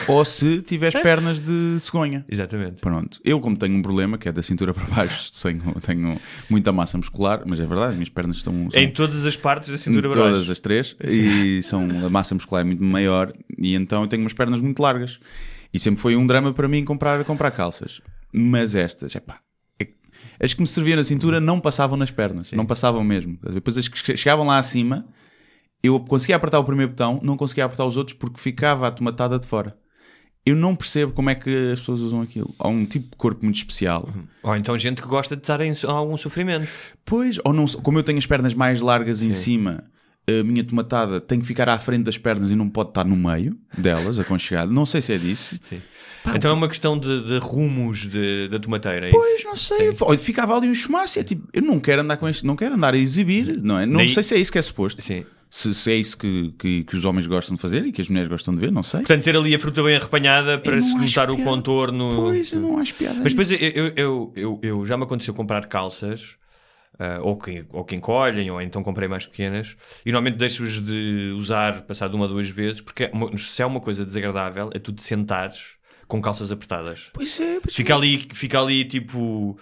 Ou se tiveres pernas de cegonha. Exatamente. Pronto, eu como tenho um problema que é da cintura para baixo, tenho, tenho muita massa muscular, mas é verdade, as minhas pernas estão, são Em todas as partes da cintura em para todas baixo. as três e são a massa muscular é muito maior e então eu tenho umas pernas muito largas. E sempre foi um drama para mim comprar comprar calças. Mas estas epá, é- as que me serviam na cintura não passavam nas pernas não passavam mesmo. Depois as que che- chegavam lá acima eu conseguia apertar o primeiro botão não conseguia apertar os outros porque ficava a tomatada de fora eu não percebo como é que as pessoas usam aquilo há um tipo de corpo muito especial Ou então gente que gosta de estar em algum sofrimento. Pois, ou não, como eu tenho as pernas mais largas em cima, a minha tomatada tem que ficar à frente das pernas e não pode estar no meio delas, aconchegado. Não sei se é disso. então é uma questão de, de rumos de- da tomateira. é? Pois, não sei. Olha, Ficava ali um chumaço. É tipo, eu não quero andar com isto, não quero andar a exibir, não é? Não Nem- sei se é isso que é suposto. Sim. Se, se é isso que, que, que os homens gostam de fazer e que as mulheres gostam de ver, não sei. Portanto, ter ali a fruta bem arrepanhada para se notar o contorno. Pois, eu não acho piada. Mas depois eu, eu, eu, eu, já me aconteceu comprar calças, ah, ou, que, ou que encolhem, ou então comprei mais pequenas, e normalmente deixo-os de usar passado uma ou duas vezes, porque é se é uma coisa desagradável, é tu te sentares com calças apertadas. Pois é, pois Fica ali, fica ali tipo.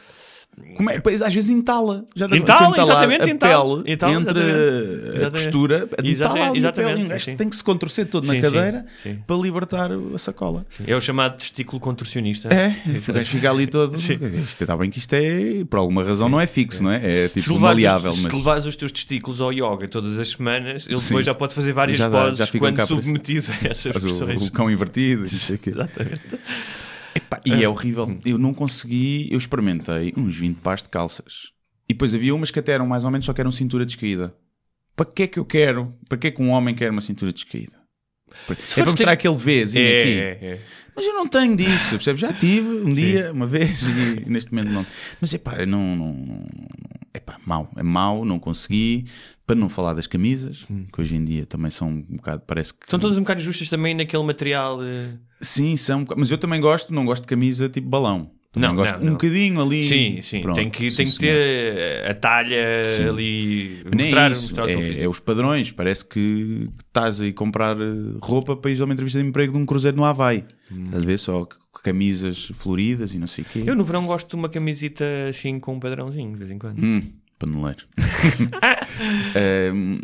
Como é? Pois, às vezes entala. Já te Entala, exatamente, a entala. pele Entala, entre exatamente. a costura. Entala Exatamente, pele. Sim. tem que se contorcer todo Sim, na sim, cadeira sim. para libertar a sacola. É o chamado testículo contorcionista. É, fica ali todo. Sim. Isto está bem que isto é, por alguma razão, não é fixo, não é? É tipo maleável, os, se levares os teus testículos ao yoga todas as semanas, ele Sim. depois já pode fazer várias Já dá, poses já quando submetido a essas o, pressões. o cão invertido. Exatamente. Epá, e é horrível. Eu não consegui. Eu experimentei uns 20 pares de calças. E depois havia umas que até eram mais ou menos só que eram cintura descaída. Para que é que eu quero? Para que é que um homem quer uma cintura descaída? É para mostrar aquele Vzinho É, aqui. é, é. Mas eu não tenho disso, percebes? Já tive um dia, uma vez, e neste momento não. Mas epá, eu não. não, não epá, mau. É mau, não consegui. Para não falar das camisas, que hoje em dia também são um bocado. Parece que. São todas um bocado justas também naquele material. eh, Sim, são. Mas eu também gosto, não gosto de camisa tipo balão. Também Não, gosto não, um não. bocadinho ali. Sim, sim. Pronto, tem que, sim, tem que ter a talha Sim. ali. Nem Mostrar, é isso, mostrar é, é os padrões. Parece que estás a ir comprar eh, roupa para ir a uma entrevista de emprego de um cruzeiro no Havaí. Estás a ver? Só camisas floridas e não sei o quê. Eu no verão gosto de uma camisita assim com um padrãozinho, de vez em quando. Hum, paneleiro. Ehm,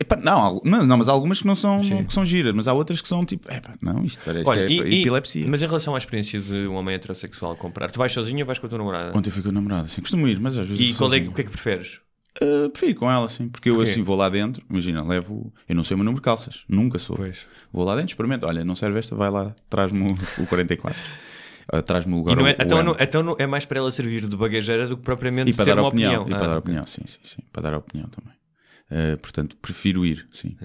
epá, não, não, mas há algumas que não são, que são giras, mas há outras que são tipo, epá, não, isto parece Olha, é, e- e- epilepsia. mas em relação à experiência de um homem heterossexual comprar, tu vais sozinho ou vais com a tua namorada? Ontem fui com a namorada, assim, costumo ir, mas às vezes. E qual é, o que é que preferes? Uh, prefiro ir com ela, sim, porque eu assim vou lá dentro, imagina, levo, eu não sei o meu número de calças, nunca sou. Pois. Vou lá dentro, experimento, olha, não serve esta, vai lá, traz-me o, o 44. Uh, traz-me o agora não é, o- então, não, então não- é mais para ela servir de bagageira do que propriamente E para ter dar uma opinião, opinião. e para Ah, dar ok. opinião, sim, sim, sim, para dar opinião também. Uh, portanto, prefiro ir, sim.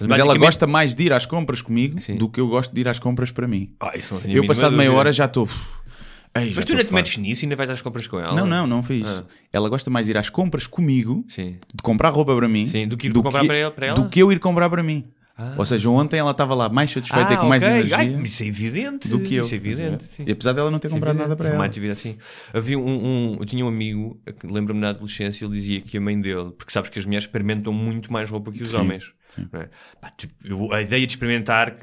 Mas Mas ela gosta mais de ir às compras comigo Sim. do que eu gosto de ir às compras para mim. Ah, a Eu, passado meia hora, já estou. Ei, Mas tu ainda te metes nisso e ainda vais às compras com ela? Não, não, não foi isso. Ah. Ela gosta mais de ir às compras comigo, Sim. de comprar roupa para mim, Sim, do que ir comprar para ela- para ela? do que eu ir comprar para mim. Ou seja, ontem ela estava lá mais satisfeita e com mais Ah, ok. energia Ai, isso é evidente. do que eu. Isso é evidente. sim. E apesar dela não ter Isso é comprado evidente. nada para Foi ela. atividade assim. Havia um, um- eu tinha um amigo, que lembro-me na adolescência, ele dizia que a mãe dele, porque sabes que as mulheres experimentam muito mais roupa que os Sim, homens. não é? Pá, tipo, eu- a ideia de experimentar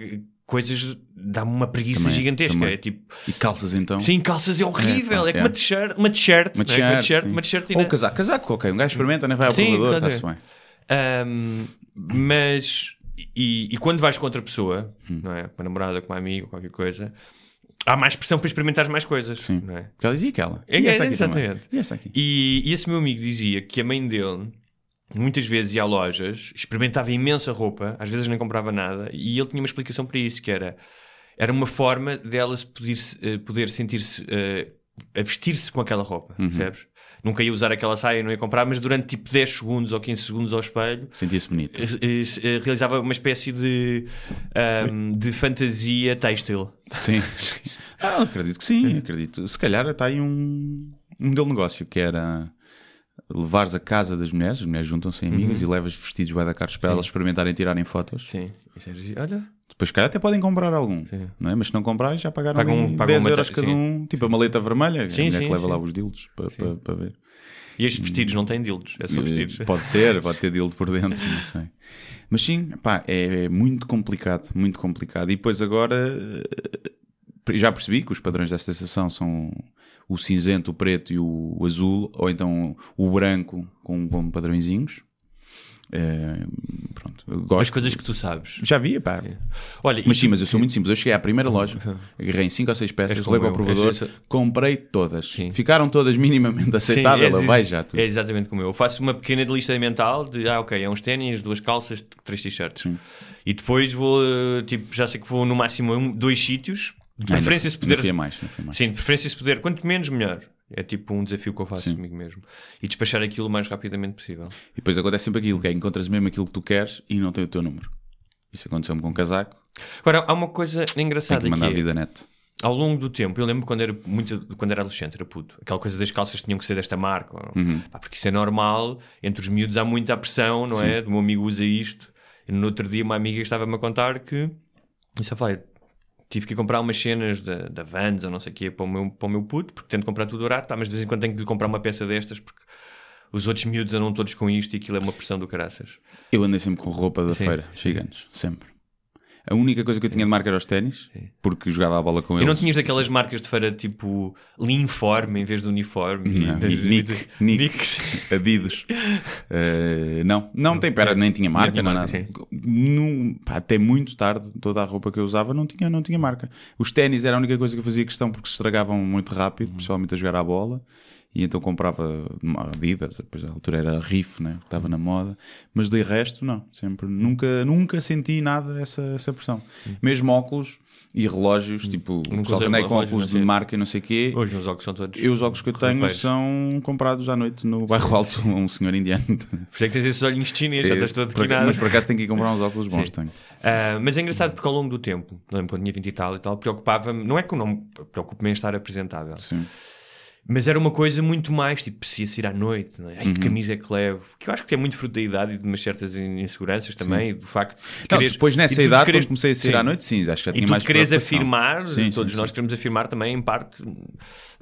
coisas dá-me uma preguiça Também, gigantesca. também. É tipo, E calças então? sim, calças é horrível. pá, É, que é. uma t-shirt, uma t-shirt, Uma é? Uma t-shirt, sim. uma t-shirt Ou casaco. Casaco, ok. Um gajo experimenta, nem vai ao Sim, provador, está-se bem. Ahm, mas e, e quando vais com outra pessoa, Hum. não é? Com uma namorada, com uma amiga, qualquer coisa, há mais pressão para experimentar mais coisas. Sim. Não é? Porque ela dizia aquela. É, E esta é, aqui também. exatamente. E esta aqui. E, e esse meu amigo dizia que a mãe dele muitas vezes ia a lojas, experimentava imensa roupa, às vezes nem comprava nada, e ele tinha uma explicação para isso, que era era uma forma dela poder, eh, poder sentir-se eh, a vestir-se com aquela roupa, Uhum. percebes? Nunca ia usar aquela saia, não ia comprar, mas durante tipo 10 segundos ou 15 segundos ao espelho Sentia-se bonito. eh, eh, realizava uma espécie de, ahm, de fantasia têxtil. Sim. Ah, acredito que sim, acredito. Se calhar está aí um, um modelo de negócio que era levares a casa das mulheres, as mulheres juntam-se em amigas e levas vestidos bué da caros para elas experimentarem e tirarem fotos. Uhum. Sim, isso é olha, Depois, se calhar, até podem comprar algum, Sim. não é? mas se não comprarem, já pagaram Pagam- ali pagam 10 uma euros cada sim. um, tipo a maleta vermelha, Sim, a mulher que leva lá os dildos para, para, para ver. e estes vestidos não têm dildos, é só vestidos. Eh, Pode ter, pode ter dildo por dentro, não sei. Mas sim, pá, é muito complicado, muito complicado. E depois agora eh, já percebi que os padrões desta estação são o cinzento, o preto e o azul, ou então o branco com, com padrõezinhos. Eh, pronto, eu As gosto. coisas que tu sabes. Já vi, pá. Olha, Mas sim, mas eu sou muito simples. Eu cheguei à primeira loja, agarrei em 5 ou 6 peças, levei para o provador, isso. comprei todas. Sim. Ficaram todas minimamente Sim, aceitáveis. és vai isso. já tudo. É exatamente como eu. Eu faço uma pequena lista mental de, ah, ok, é uns ténis, duas calças, três t-shirts. Sim. E depois vou, tipo, já sei que vou no máximo dois sítios, de preferência se puder. fui a mais, fui a mais. Sim, de preferência se puder, quanto menos, melhor. É tipo um desafio que eu faço Sim. comigo mesmo. E despachar aquilo o mais rapidamente possível. E depois acontece sempre aquilo, que é encontras mesmo aquilo que tu queres e não tem o teu número. Isso aconteceu-me com um casaco, Agora, há uma coisa tem engraçada que mandar que a é, vida net. ao longo do tempo, eu lembro quando era, muito, quando era adolescente, era puto, aquela coisa das calças tinham que ser desta marca, Uhum. pá, porque isso é normal, entre os miúdos há muita pressão, não é? Do meu amigo usa isto. E no outro dia uma amiga estava-me a contar que, isso vai, tive que comprar umas cenas da, da Vans ou não sei o quê para o, meu, para o meu puto, porque tento comprar tudo barato, pá, mas de vez em quando tenho que lhe comprar uma peça destas, porque os outros miúdos andam todos com isto e aquilo é uma pressão do caraças. Eu andei sempre com roupa da Sim, feira, gigantes, sempre. A única coisa que eu tinha de marca era os ténis, porque jogava a bola com E eles. não tinhas daquelas marcas de feira tipo linforme em vez de uniforme? Não, de- e Nick, de- Nick. Adidas. Eh, não, não tem, pera, nem tinha marca, não nada. Não- pá, até muito tarde, toda a roupa que eu usava não tinha, não tinha marca. Os ténis era a única coisa que eu fazia questão porque se estragavam muito rápido, Uhum. principalmente a jogar à bola. E então comprava uma Adidas, depois à altura era Riff, né? estava na moda, mas de resto não, sempre, nunca, nunca senti nada essa, essa pressão. Mesmo óculos e relógios, tipo, o pessoal que usei andei com óculos de sei. marca e não sei o quê, Hoje meus óculos são todos. eu os óculos que eu tenho são comprados à noite no bairro alto, a um senhor indiano. Por é que tens esses olhinhos chineses, já estás todo Por acaso- quinado. mas por acaso tenho que ir comprar uns óculos bons, Sim. tenho. Ah, mas é engraçado porque ao longo do tempo, lembro quando tinha 20 e tal e tal, preocupava-me, não é que eu não me preocupo-me em estar apresentável, Sim. Mas era uma coisa muito mais, tipo, precisa ir à noite, não é? Ai, Uhum. que camisa é que levo? Que eu acho que é muito fruto da idade e de umas certas in- inseguranças também, e do facto de Não, quereres- depois e nessa idade, quereres- quando comecei a sair Sim. à noite, sim, acho que já E tinha tu mais queres preocupação. afirmar, Sim, todos sim, nós sim. queremos afirmar também, em parte,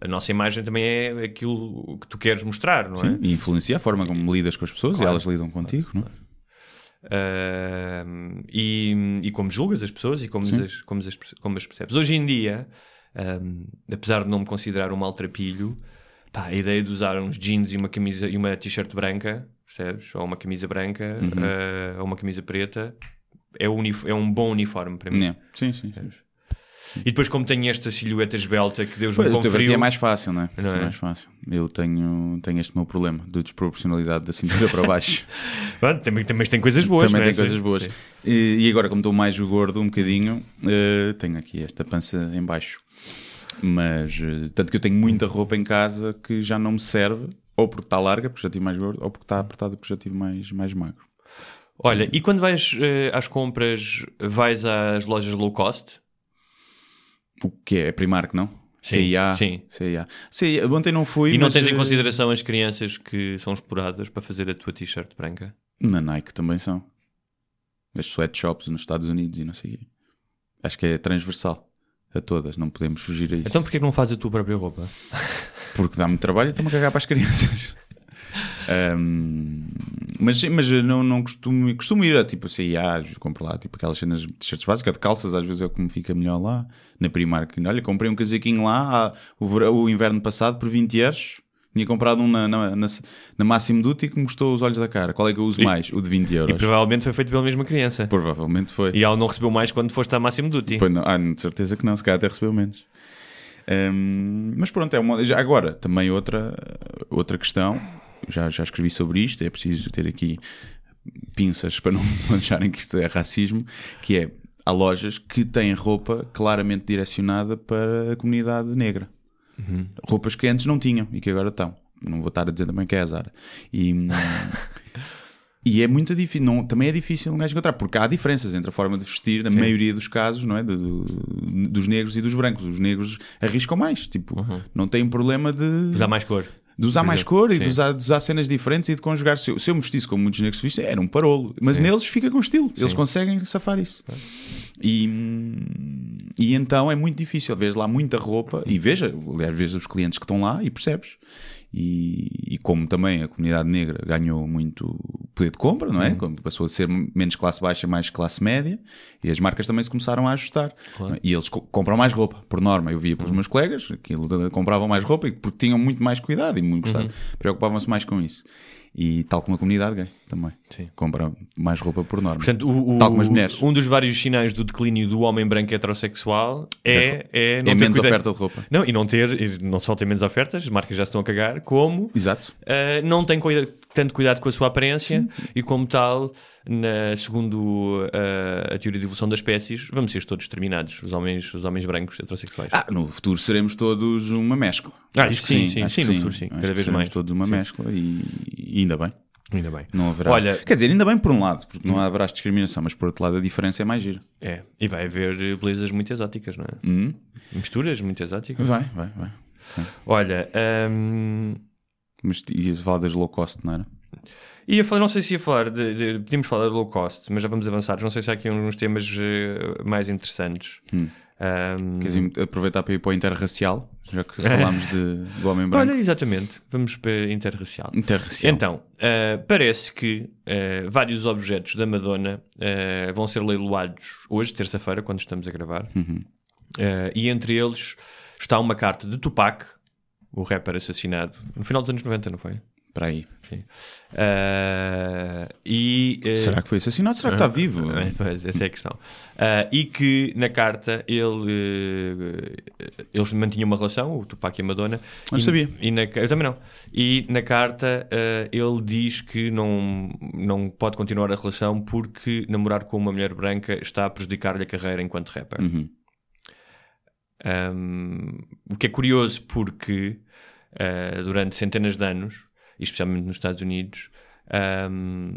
a nossa imagem também é aquilo que tu queres mostrar, não é? Sim, E influencia a forma como lidas com as pessoas Claro. e elas lidam contigo, não é? Ahm, e, e como julgas as pessoas e como, Sim. as, como, as, como as percebes. Hoje em dia, ahm, apesar de não me considerar um maltrapilho, pá, a ideia de usar uns jeans e uma camisa e uma t-shirt branca, percebes? Ou uma camisa branca, Uhum. ah, ou uma camisa preta, é, é um bom uniforme para mim. É. Sim, sim. sim. E depois, como tenho esta silhueta esbelta que Deus Pois, me conferiu, é mais fácil, não é? Não é é? mais fácil. Eu tenho, tenho este meu problema de desproporcionalidade da cintura para baixo. Pronto, também, também tem coisas boas. Também é? tem coisas boas. E, e agora, como estou mais gordo um bocadinho, eh, tenho aqui esta pança em baixo. Mas, eh, tanto que eu tenho muita roupa em casa que já não me serve, ou porque está larga, porque já estive mais gordo, ou porque está apertada, porque já estive mais, mais magro. Olha, e quando vais eh, às compras, vais às lojas low cost? O que é? É Primark, não? Sim, CIA. sim. CIA. CIA. Ontem não fui, E não mas, tens em eh, consideração as crianças que são exploradas para fazer a tua t-shirt branca? Na Nike também são. As sweatshops nos Estados Unidos e não sei o quê. Acho que é transversal a todas, não podemos fugir a isso. Então porquê que não fazes a tua própria roupa? Porque dá-me trabalho e estou-me a cagar para as crianças. Ahm, mas mas não, não costumo, costumo ir a tipo assim, ah, compro lá tipo aquelas cenas de t-shirts básicas, de calças, às vezes é o que me fica melhor lá, na Primark. Olha, comprei um casaquinho lá o, o inverno passado por 20 euros. Tinha comprado um na, na, na, na Máximo Duty que me custou os olhos da cara. Qual é que eu uso mais? O de 20 E euros. provavelmente foi feito pela mesma criança. Provavelmente foi. E ela não recebeu mais quando foste à máximo duty. Pois não, ah, de certeza que não, se calhar até recebeu menos. Hum, mas pronto, é uma, já agora também outra, outra questão, já, já escrevi sobre isto, é preciso ter aqui pinças para não acharem que isto é racismo, que é, há lojas que têm roupa claramente direcionada para a comunidade negra. Roupas que antes não tinham e que agora estão. Não vou estar a dizer também que é a Zara. E, e é muito difícil, não, também é difícil um gajo encontrar, porque há diferenças entre a forma de vestir, na maioria dos casos, não é? Dos negros e dos brancos. Os negros arriscam mais, tipo, não têm problema de, Usar mais cor. De usar mais cor e Sim. de usar, de usar cenas diferentes e de conjugar. Se eu, se eu me vestisse como muitos negros se era um parolo, mas neles fica com estilo, eles conseguem safar isso. E, hum, e então é muito difícil, vês lá muita roupa e veja, aliás, vês os clientes que estão lá e percebes. E, e como também a comunidade negra ganhou muito poder de compra, não é? Uhum. Passou a ser menos classe baixa, mais classe média, e as marcas também se começaram a ajustar. é? E eles co- compram mais roupa, por norma. Eu via Uhum. pelos meus colegas que compravam mais roupa porque tinham muito mais cuidado e muito Uhum. preocupavam-se mais com isso. E tal como a comunidade gay também. Sim. Compra mais roupa por norma. Portanto, o, o- Tal como as mulheres. um dos vários sinais do declínio do homem branco heterossexual é, é, não é ter menos cuidado- oferta de roupa. Não, e não ter, não só ter menos ofertas, as marcas já estão a cagar, como Exato. Uh, não tem cuida- tanto cuidado com a sua aparência e como tal, na- segundo uh, a teoria de evolução das espécies, vamos ser todos exterminados, os homens, os homens brancos heterossexuais. Ah, no futuro seremos todos uma mescla. Ah, Acho que sim, sim, sim, que no futuro sim, cada vez mais. todos uma Sim. mescla e, e ainda bem. Ainda bem. Não haverá. Olha- Quer dizer, ainda bem por um lado, porque não haverá discriminação, mas por outro lado a diferença é mais gira. É, e vai haver eh, belezas muito exóticas, não é? Hum? Misturas muito exóticas. Vai, vai, vai. Olha, hum, Mas ia falar das low cost, não era? ia falar, não sei se ia falar, de, de- podíamos falar de low cost, mas já vamos avançar. Não sei se há aqui uns temas eh, mais interessantes. Quer dizer, aproveitar para ir para o interracial, já que falámos de, do homem branco. olha, exatamente, vamos para interracial. Interracial. Então, uh, parece que uh, vários objetos da Madonna uh, vão ser leiloados hoje, terça-feira, quando estamos a gravar. Uhum. Uh, e entre eles está uma carta de Tupac, o rapper assassinado no final dos anos 90, não foi? Para aí. Uh, e E, eh, Será que foi assassinado? Será que está vivo? É, pois, essa é a questão. Ah, e que na carta ele, eh, eles mantinham uma relação, o Tupac e a Madonna. Não e, sabia. E na, eu também não. E na carta ele diz que não, não pode continuar a relação porque namorar com uma mulher branca está a prejudicar-lhe a carreira enquanto rapper. Uhum. Um, o que é curioso porque uh, durante centenas de anos, especialmente nos Estados Unidos, um,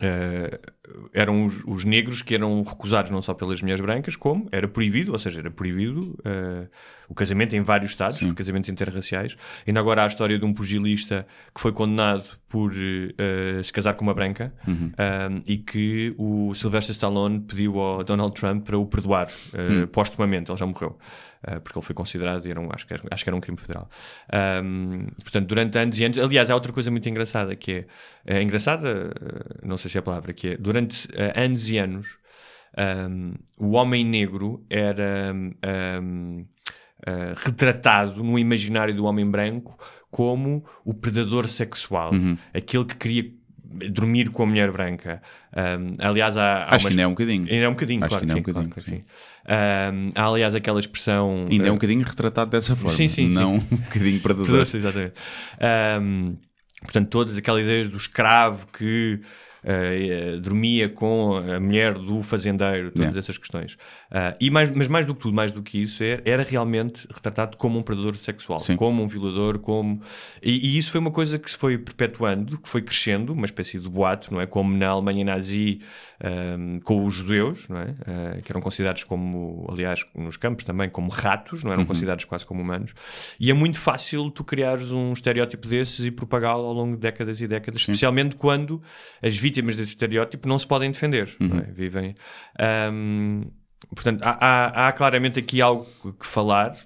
uh, eram os, os negros que eram recusados não só pelas mulheres brancas, como era proibido, ou seja, era proibido uh, o casamento em vários estados, casamentos interraciais. Ainda agora há a história de um pugilista que foi condenado por uh, se casar com uma branca Uhum. um, e que o Sylvester Stallone pediu ao Donald Trump para o perdoar uh, postumamente, ele já morreu. Uh, porque ele foi considerado, e era um, acho, que era, acho que era um crime federal. Um, portanto, durante anos e anos. Aliás, há outra coisa muito engraçada que é. é engraçada, uh, não sei se é a palavra, que é durante uh, anos e anos um, o homem negro era um, retratado no imaginário do homem branco como o predador sexual, Uhum. aquele que queria dormir com a mulher branca. Um, aliás, há, há Acho umas- que ainda é um bocadinho. Ainda é um bocadinho, Acho claro que que ainda é sim. um claro bocadinho, que sim. Um, há, aliás, aquela expressão... Ainda é um uh, bocadinho retratado dessa forma. Sim, sim, Não sim. um bocadinho predador. Exatamente. Um, portanto, todas aquelas ideias do escravo que uh, uh, dormia com a mulher do fazendeiro, todas Yeah. essas questões. Uh, e mais, mas mais do que tudo, mais do que isso, era, era realmente retratado como um predador sexual, Sim. como um violador, como... E, e isso foi uma coisa que se foi perpetuando, que foi crescendo, uma espécie de boato, não é? Como na Alemanha nazi um, com os judeus, não é? Uh, que eram considerados como, aliás, nos campos também, como ratos, não eram considerados quase como humanos. E é muito fácil tu criares um estereótipo desses e propagá-lo ao longo de décadas e décadas, especialmente quando as vítimas desse estereótipo não se podem defender, não é? Vivem... um, portanto, há, há- há claramente aqui algo que falar.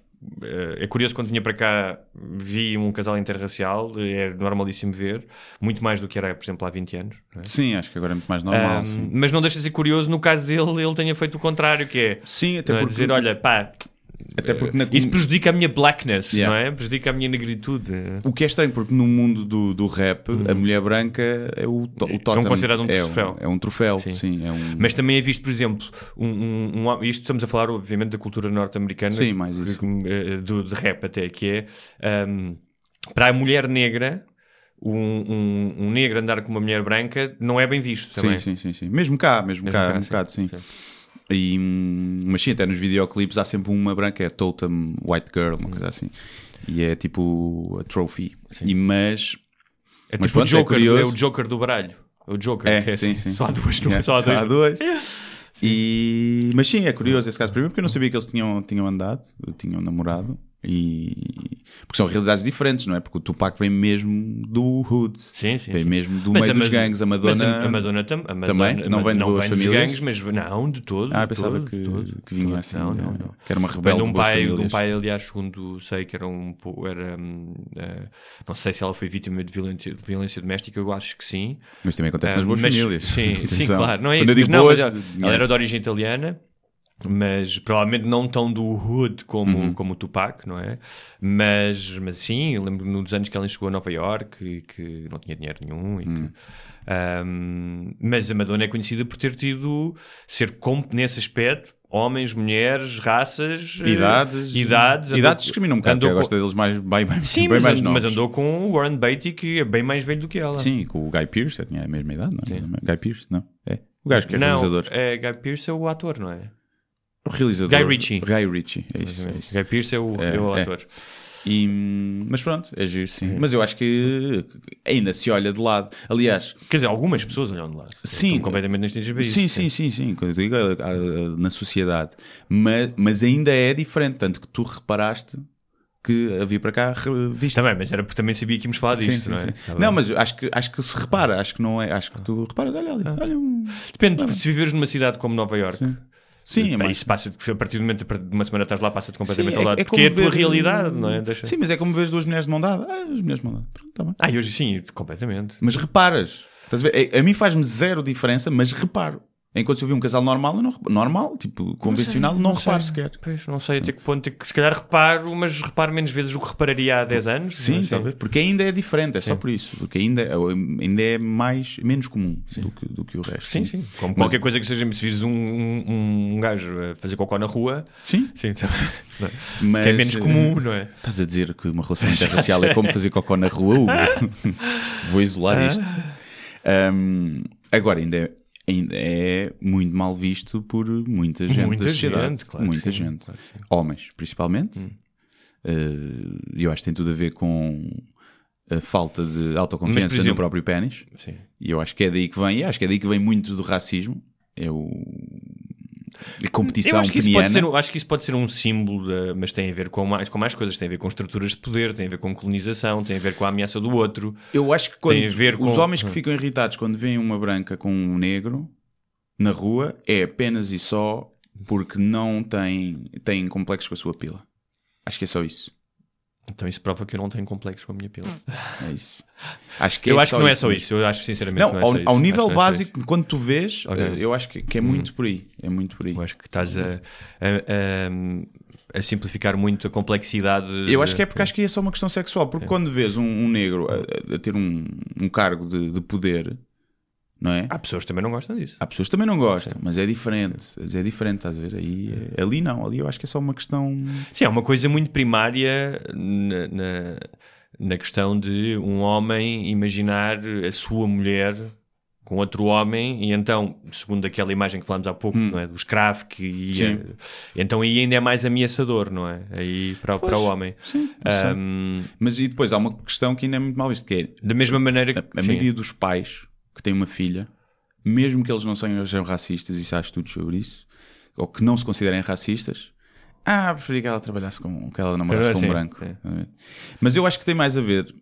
Eh, É curioso quando vinha para cá vi um casal interracial, é normalíssimo ver, muito mais do que era, por exemplo, há 20 anos. é? Sim, acho que agora é muito mais normal. Um, sim. mas não deixa de ser curioso no caso dele, ele tenha feito o contrário, que é Sim, até é? porque, dizer, olha, pá, até porque na- isso prejudica a minha blackness, Yeah. não é? Prejudica a minha negritude. o que é estranho, porque no mundo do, do rap, a mulher branca é o, to, o totem. Uhum. considerado um é troféu. É um troféu, Sim. sim. é um... Mas também é visto, por exemplo, um, um, um- isto estamos a falar, obviamente, da cultura norte-americana, Sim, mais isso. que- eh, do, de rap até, que é um, para a mulher negra, um, um, um negro andar com uma mulher branca não é bem visto também. Sim, sim, sim, sim. Mesmo cá, mesmo, Mesmo cá, cá, um sim, bocado, sim. sim. E, hum, mas sim, até nos videoclipes há sempre uma branca, é Totem White Girl, uma coisa assim. E é tipo a trophy. E, mas É Mas tipo o pronto, é Joker, é, curioso. o Joker do baralho. O Joker, É, é sim, assim, sim. só há duas, É, só há só há dois. duas. E, mas sim, é curioso esse caso primeiro porque eu não sabia que eles tinham, tinham andado, tinham namorado. E porque são realidades diferentes, não é? Porque o Tupac vem mesmo do hood, Sim, sim, vem sim. mesmo do Mas meio dos gangues. A Madonna, a, Madonna tam- a Madonna- Também? a Não vem de não boas vem dos famílias? gangues, mas não, de todo. Ah, de pensava todo, que, todo, que vinha assim. Não, não, não. que era uma rebelde de de um pai, de um pai, aliás, segundo sei que era um era, eh, não sei se ela foi vítima de violência, de violência doméstica, eu acho que sim. Mas também acontece nas Ah, boas mas- famílias. Sim, sim, claro. Não é Quando isso. mas não, mas ela, ela era de origem italiana, mas provavelmente não tão do hood como, Uhum. como o Tupac, não é? Mas, mas sim, eu lembro nos anos que ela chegou a Nova York e que não tinha dinheiro nenhum. E Hum. que, Ahm, mas a Madonna é conhecida por ter tido, ser nesse aspecto, homens, mulheres, raças, eh, idades. idades, andou- idades discriminam um bocado, andou eu gosto com- deles mais, bem, bem, Sim, bem mais and- novos. mas andou com o Warren Beatty, que é bem mais velho do que ela. Sim, com o Guy Pearce, tinha a mesma idade, não é? Sim. Guy Pearce, não. É. O gajo que é não, realizador. é, Guy Pearce é o ator, não é? O realizador. Guy Ritchie. Guy Ritchie, é isso. É isso. Guy Pearce é o, É, é o é. ator. E, mas pronto, é giro, sim. Mas eu acho que ainda se olha de lado. Aliás, Quer dizer, algumas pessoas olham de lado. Sim. Estão completamente para isso. sim, sim, sim, sim, quando digo a- a- na sociedade. Mas, mas ainda é diferente, tanto que tu reparaste que havia para cá revistas. Também, mas era porque também sabia que íamos falar Sim, disto, sim, não é? sim. Tá Não, mas acho que, acho que se repara, acho que não é. Acho que tu reparas, olha ali, olha um. Depende, se viveres numa cidade como Nova York, Sim, é Bem, mais. isso passa a partir do momento de uma semana estás lá, passa-te completamente Sim, ao lado. é porque é a tua ver- realidade, não é? Deixa... Sim, mas é como vês duas mulheres de mão dada. Ah, as mulheres de mão dada. Pronto, tá bem. Ah, e hoje sim, completamente. Mas reparas. Estás a, ver? É- a mim faz-me zero diferença, mas reparo. Enquanto se eu vi um casal normal, eu não, normal, tipo, convencional, não, reparo sei. sequer. Pois, não sei até que ponto é que se calhar reparo, mas reparo menos vezes do que repararia há 10 anos. Sim, talvez. Porque ainda é diferente, é só Sim. por isso. Porque ainda, ainda é mais, menos comum do que, do que o resto. Sim, sim. Como Mas- qualquer coisa que seja, se vires um, um, um gajo a fazer cocó na rua, Sim, sim, então, mas... que é menos comum, não é? Estás a dizer que uma relação interracial é como fazer cocó na rua? Hugo? Vou isolar isto. Ahm, agora, ainda é, ainda é muito mal visto por muita gente Muita da sociedade. gente, claro muita sim, gente. claro. Homens, principalmente. Hum. Eh, eu acho que tem tudo a ver com a falta de autoconfiança exemplo- no próprio pênis. Sim. E eu acho que é daí que vem, e acho que é daí que vem muito do racismo. É o... A competição Eu acho que, isso pode ser, acho que isso pode ser um símbolo, de- mas tem a ver com mais, com mais coisas. Tem a ver com estruturas de poder, tem a ver com colonização, tem a ver com a ameaça do outro. Eu acho que quando os com- homens que ficam irritados quando veem uma branca com um negro na rua é apenas e só porque não têm, têm complexos com a sua pila. Acho que é só isso. Então isso prova que eu não tenho complexos com a minha pila. É isso. Acho que eu é acho só que não é isso só mesmo. isso. Eu acho sinceramente Não, que não é ao, só isso. ao Acho nível é básico, quando tu vês, Ok. eh, eu acho que, que é muito por aí. É muito por aí. Eu acho que estás a, a- a- a simplificar muito a complexidade. Eu acho que é porque acho que é só uma questão sexual. Porque quando vês um, um negro a ter um, um cargo de, de poder, não é? Há pessoas que também não gostam disso. Há pessoas que também não gostam, mas é diferente. Mas é diferente, estás a ver? Aí, é- ali não, ali eu acho que é só uma questão. Sim, é uma coisa muito primária na, na, na questão de um homem imaginar a sua mulher com outro homem e então, segundo aquela imagem que falámos há pouco, não é? do escravo que ia, Sim. então aí ainda é mais ameaçador, não é? Aí para, para o homem. Sim. Ahm, Mas e depois há uma questão que ainda é muito mal vista, que é da mesma maneira que a, a sim. maioria dos pais que têm uma filha, mesmo que eles não sejam racistas, e há estudos sobre isso, ou que não se considerem racistas, ah, preferia que ela trabalhasse com que ela namorasse com um branco. ver? Mas eu acho que tem mais a ver,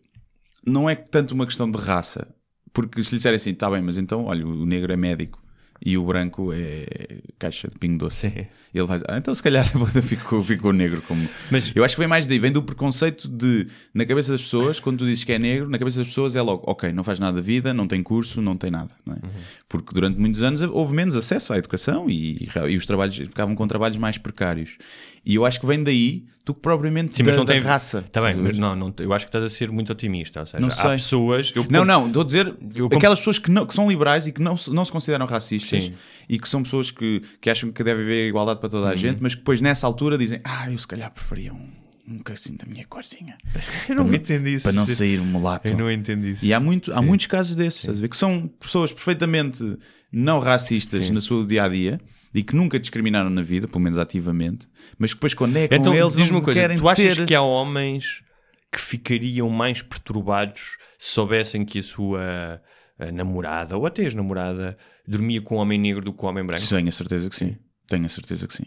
não é tanto uma questão de raça, porque se lhe disserem assim, está bem, mas então, olha, o negro é médico e o branco é caixa de pingo doce. Sim. Ele vai ah, então se calhar eu fico, fico o negro como. Mas- eu acho que vem mais daí, vem do preconceito de, na cabeça das pessoas, quando tu dizes que é negro, na cabeça das pessoas é logo, ok, não faz nada da vida, não tem curso, não tem nada. Não é? Uhum. Porque durante muitos anos houve menos acesso à educação e, e os trabalhos ficavam com trabalhos mais precários. E eu acho que vem daí do que propriamente Sim, da, mas não da tem raça. Está bem, mas não, não, eu acho que estás a ser muito otimista. Ou seja, Não sei. pessoas. eu- Não, não, estou a dizer Eu aquelas pessoas que, não- que são liberais e que não, se- não se consideram racistas Sim. e que são pessoas que, que acham que deve haver igualdade para toda a Uhum. gente, mas que depois nessa altura dizem: Ah, eu se calhar preferia um, um cacinho da minha corzinha Eu não entendi isso. para não sair mulato. Eu não entendi isso. E há, muito, há muitos casos desses, estás a ver? Que são pessoas perfeitamente não racistas no seu dia a dia e que nunca discriminaram na vida, pelo menos ativamente, mas que depois quando é com Então, eles não uma coisa: querem tu achas ter... que há homens que ficariam mais perturbados se soubessem que a sua eh, namorada ou até ex-namorada dormia com um homem negro do que um homem branco? Tenho a certeza que sim. Tenho a certeza que sim.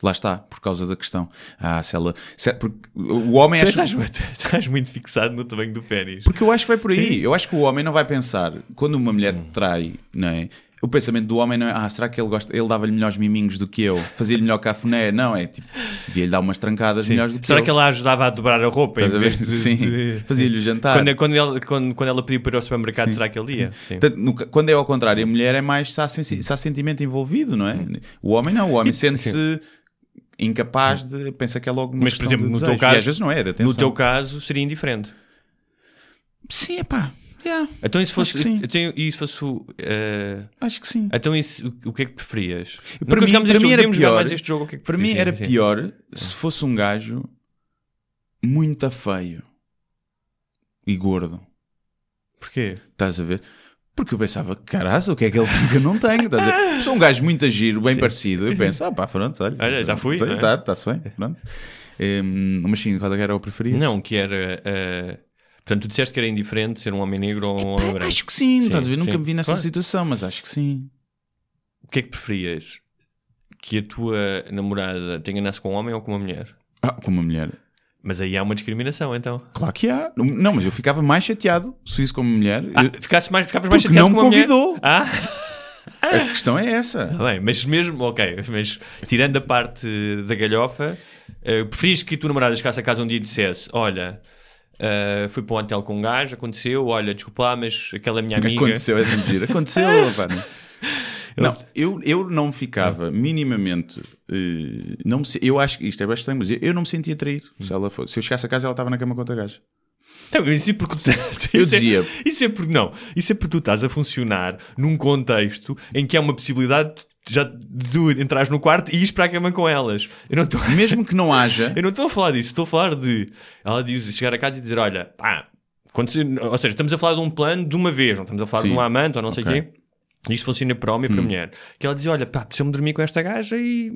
Lá está, por causa da questão. Ah, se ela. se- porque o homem acha. estás, muito- estás muito fixado no tamanho do pênis. Porque eu acho que vai por aí. Eu acho que o homem não vai pensar. Quando uma mulher te trai, não é? O pensamento do homem não é. Ah, será que ele gosta. Ele dava-lhe melhores miminhos do que eu? Fazia-lhe melhor cafuné? Não, é tipo. Devia-lhe dar umas trancadas melhores do que Será eu. que ela ajudava a dobrar a roupa? Estás em vez de- Sim. de- Fazia-lhe o jantar. Quando, quando, ela, quando, quando ela pediu para ir ao supermercado, será que ele ia? Sim. Portanto, no quando é ao contrário, a mulher é mais se há, se há sentimento envolvido, não é? O homem não, o homem sente-se incapaz de. pensa que é logo uma Mas, por exemplo, de no desejo. teu caso, e às vezes não é, de atenção. no teu caso seria indiferente. Sim, é pá. Yeah, Então, e se fosse, Acho que sim. então, e se fosse eh, acho que sim. então, o, o que é que preferias? Para Nunca mim, para mim jogo, era pior. mais este jogo. O que é que Para mim era Sim, sim. pior se fosse um gajo muito feio e gordo. Porquê? Estás a ver? Porque eu pensava, caralho, o que é que ele tem que eu não tenho? Estás a ver? Sou um gajo muito giro, bem parecido, eu penso, ah pá, pronto, olha. Olha, já fui, não é? Está, está-se bem, pronto. Hum, mas sim, qual que era o preferido? Não, que era. eh, portanto, tu disseste que era indiferente ser um homem negro ou um homem branco. Acho que sim, Sim, estás a ver? Nunca sim. me vi nessa Claro. situação, mas acho que sim. O que é que preferias? Que a tua namorada te enganasse com um homem ou com uma mulher? Ah, com uma mulher. Mas aí há uma discriminação, então. Claro que há. Não, mas eu ficava mais chateado se isso como mulher. Ah, Eu- ficaste mais, ficavas mais chateado não me mulher? convidou. Ah, A questão é essa. tá bem, mas mesmo, ok, mas tirando a parte da galhofa, eh, preferias que a tua namorada chegasse a casa um dia e dissesse: Olha, eh, fui para um hotel com um gajo, aconteceu, olha, desculpa lá, mas aquela minha amiga. Aconteceu, é de giro. Aconteceu, pá. não. Eu, eu não ficava minimamente. eh, não me, eu acho que isto é bastante estranho, mas eu, eu não me sentia traído. Se, ela fosse, se eu chegasse a casa, ela estava na cama com outra gaja. Então, isso é porque tu- Eu isso é- dizia- Isso é porque não. Isso é porque tu estás a funcionar num contexto em que há uma possibilidade de já de tu entrares no quarto e ires para a cama com elas. Eu não estou. Mesmo que não haja. Eu não estou a falar disso, estou a falar de ela diz chegar a casa e dizer: Olha, pá, quando ou seja, estamos a falar de um plano de uma vez, não estamos a falar Sim. de um amante ou não sei o quê. Isto funciona para homem e para mulher. Que ela dizia: Olha, pá, preciso-me dormir com esta gaja e,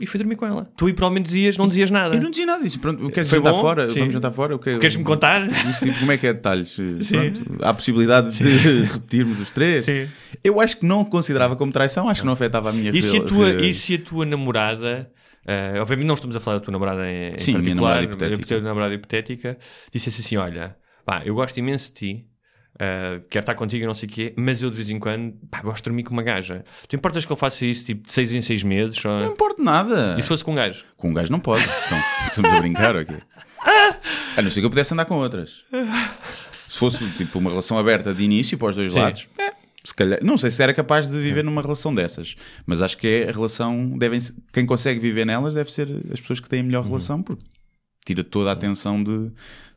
e fui dormir com ela. Tu aí provavelmente dizias, não dizias nada. Eu não dizia nada disso. Pronto, queres Foi jantar bom? fora? Sim. Vamos jantar fora? Que- Queres-me contar? Isto, tipo, como é que é detalhes? Pronto, há a possibilidade de repetirmos os três. Sim. Eu acho que não considerava como traição, acho que não afetava a minha E se a tua, re- e se a tua namorada, eh, obviamente não estamos a falar da tua namorada em, em Sim, minha particular, namorada hipotética. a tua namorada hipotética, dissesse assim: Olha, pá, eu gosto imenso de ti, eh, quero estar contigo e não sei o quê, mas eu de vez em quando pá, gosto de dormir com uma gaja. Tu importas que eu faça isso tipo de 6 em 6 meses? Só... Não importa nada. E se fosse com um gajo? Com um gajo não pode. Então, estamos a brincar aqui. A não ser que eu pudesse andar com outras. Se fosse tipo uma relação aberta de início para os dois Sim. lados, é, se calhar, não sei se era capaz de viver numa relação dessas, mas acho que é a relação, devem, quem consegue viver nelas deve ser as pessoas que têm a melhor relação, porque tira toda a atenção de,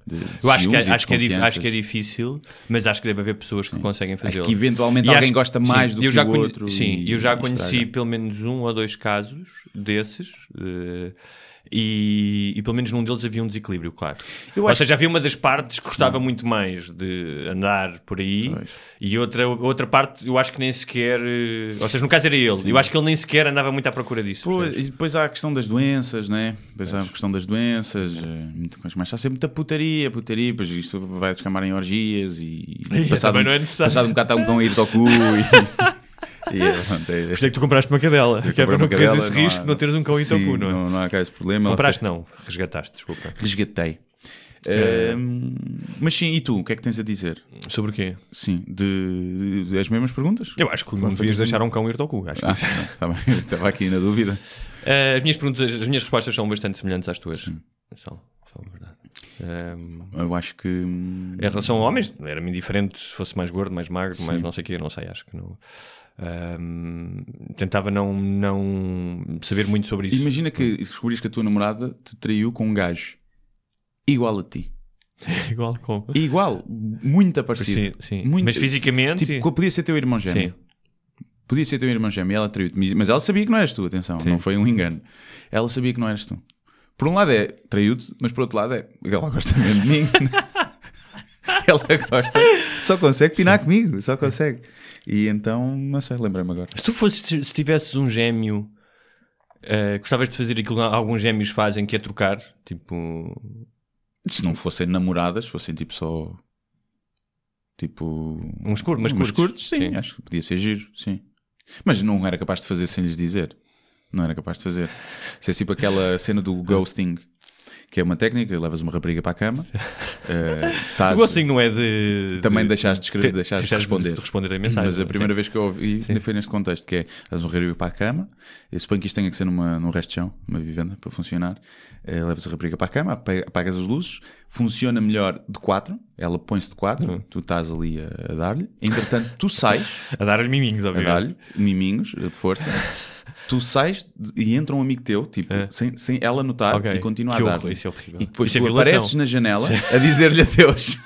de, Eu acho que, e acho, que é, acho que é difícil, mas acho que deve haver pessoas que conseguem Acho fazê-lo. que eventualmente E alguém acho- gosta mais sim, do que o outro. Sim, e- eu já conheci estraga. pelo menos um ou dois casos desses. eh, e, e pelo menos num deles havia um desequilíbrio, claro. Eu Ou seja, havia uma das partes que gostava muito mais de andar por aí Pois. e outra, outra parte eu acho que nem sequer. eh, Ou seja, no caso era ele, eu acho que ele nem sequer andava muito à procura disso. Pois, e depois há a questão das doenças, né? Depois há a questão das doenças, eh, muita coisa. mas está sempre muita putaria, putaria, depois isto vai descamar em orgias e Ih, também não é necessário. passado um bocado está um cão a ir ao cu e, e é, pronto, é, é que tu compraste uma cadela, que é para não correr esse risco de não teres um cão em teu Sim, cu, não é? Não, não há cá esse problema. Compraste não, resgataste, desculpa. Resgatei. Ahm, mas sim, e tu, o que é que tens a dizer? Sobre o quê? Sim, de, de- as mesmas perguntas? Eu acho que não devias deixar um cão ir ao cu. Acho que Ah, isso- não, bem, eu estava aqui na dúvida. Eh, as minhas perguntas, as minhas respostas são bastante semelhantes às tuas. São, são verdade. Ehm, Eu acho que. hum, em relação a homens, era-me indiferente se fosse mais gordo, mais magro, mais não sei o quê, não sei, acho que não. Ehm, tentava não, não saber muito sobre isso. Imagina que descobrires que a tua namorada te traiu com um gajo igual a ti. Igual com. Igual, muito parecido. Sim, sim. Muito- Mas fisicamente. Tipo, podia ser teu irmão gêmeo. sim. Podia ser teu irmão gêmeo e ela traiu-te. Mas ela sabia que não eras tu, atenção, Sim. não foi um engano. Ela sabia que não eras tu. Por um lado é traiu-te, mas por outro lado é ela gosta mesmo de mim. ela gosta, só consegue pinar comigo, só consegue. E então, não sei, lembrei-me agora. Se tu fosses, se tivesses um gêmeo, eh, gostavas de fazer aquilo que alguns gêmeos fazem, que é trocar? Tipo. Se não fossem namoradas, fossem tipo só. Tipo. Uns curtos, mas curtos. curtos, sim, Sim. acho que podia ser giro, sim. Mas não era capaz de fazer sem lhes dizer. Não era capaz de fazer. Isso é tipo aquela cena do ghosting, que é uma técnica, levas uma rapariga para a cama, eh, estás- O ghosting não é de. também de, deixaste de escrever, de- deixaste de responder. de responder a mensagem. Mas a primeira sim. vez que eu ouvi ainda foi neste contexto, que é levas uma rapariga para a cama, eu suponho que isto tenha que ser numa, num resto de chão, uma vivenda, para funcionar. Eh, levas a rapariga para a cama, apa- apagas as luzes, funciona melhor de quatro, ela põe-se de quatro, Hum. tu estás ali a, a dar-lhe, entretanto tu sais A dar-lhe miminhos, a obviamente. dar-lhe miminhos de força. Tu sais e entra um amigo teu, tipo, É. sem, sem ela notar, Ok. e continua Que a dar-lhe. isso é horrível. E depois Isso é tu violação. apareces na janela a dizer-lhe adeus.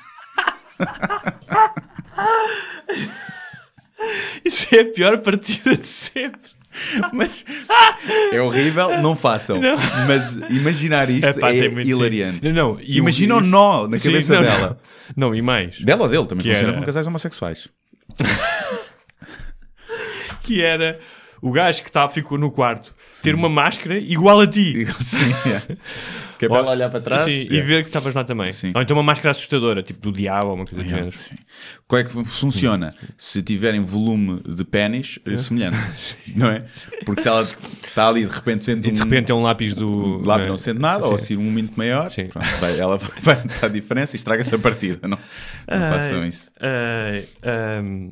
Isso é a pior partida de sempre. Mas é horrível, não façam. Mas imaginar isto Epá, é hilariante. Não, não, Imagina o nó na Sim, cabeça não, dela. Não, e mais. Dela ou dele, também Que funciona era- com casais homossexuais. Que era o gajo que tá, ficou no quarto ter uma máscara igual a ti. Sim, é. Que é para ela olhar para trás. Sim, e É. ver que estavas lá também. Sim. Ou então uma máscara assustadora, tipo do diabo ou uma coisa do É, género. sim. Qual é que funciona? Se tiverem volume de pênis É. eh, semelhante, não é? Porque se ela está ali de repente sente E de um, repente é um lápis do. um lápis não sente nada, ou Sim. assim um momento maior, pronto, vai- ela vai notar a diferença e estraga-se a partida. Não, não façam isso. Ai,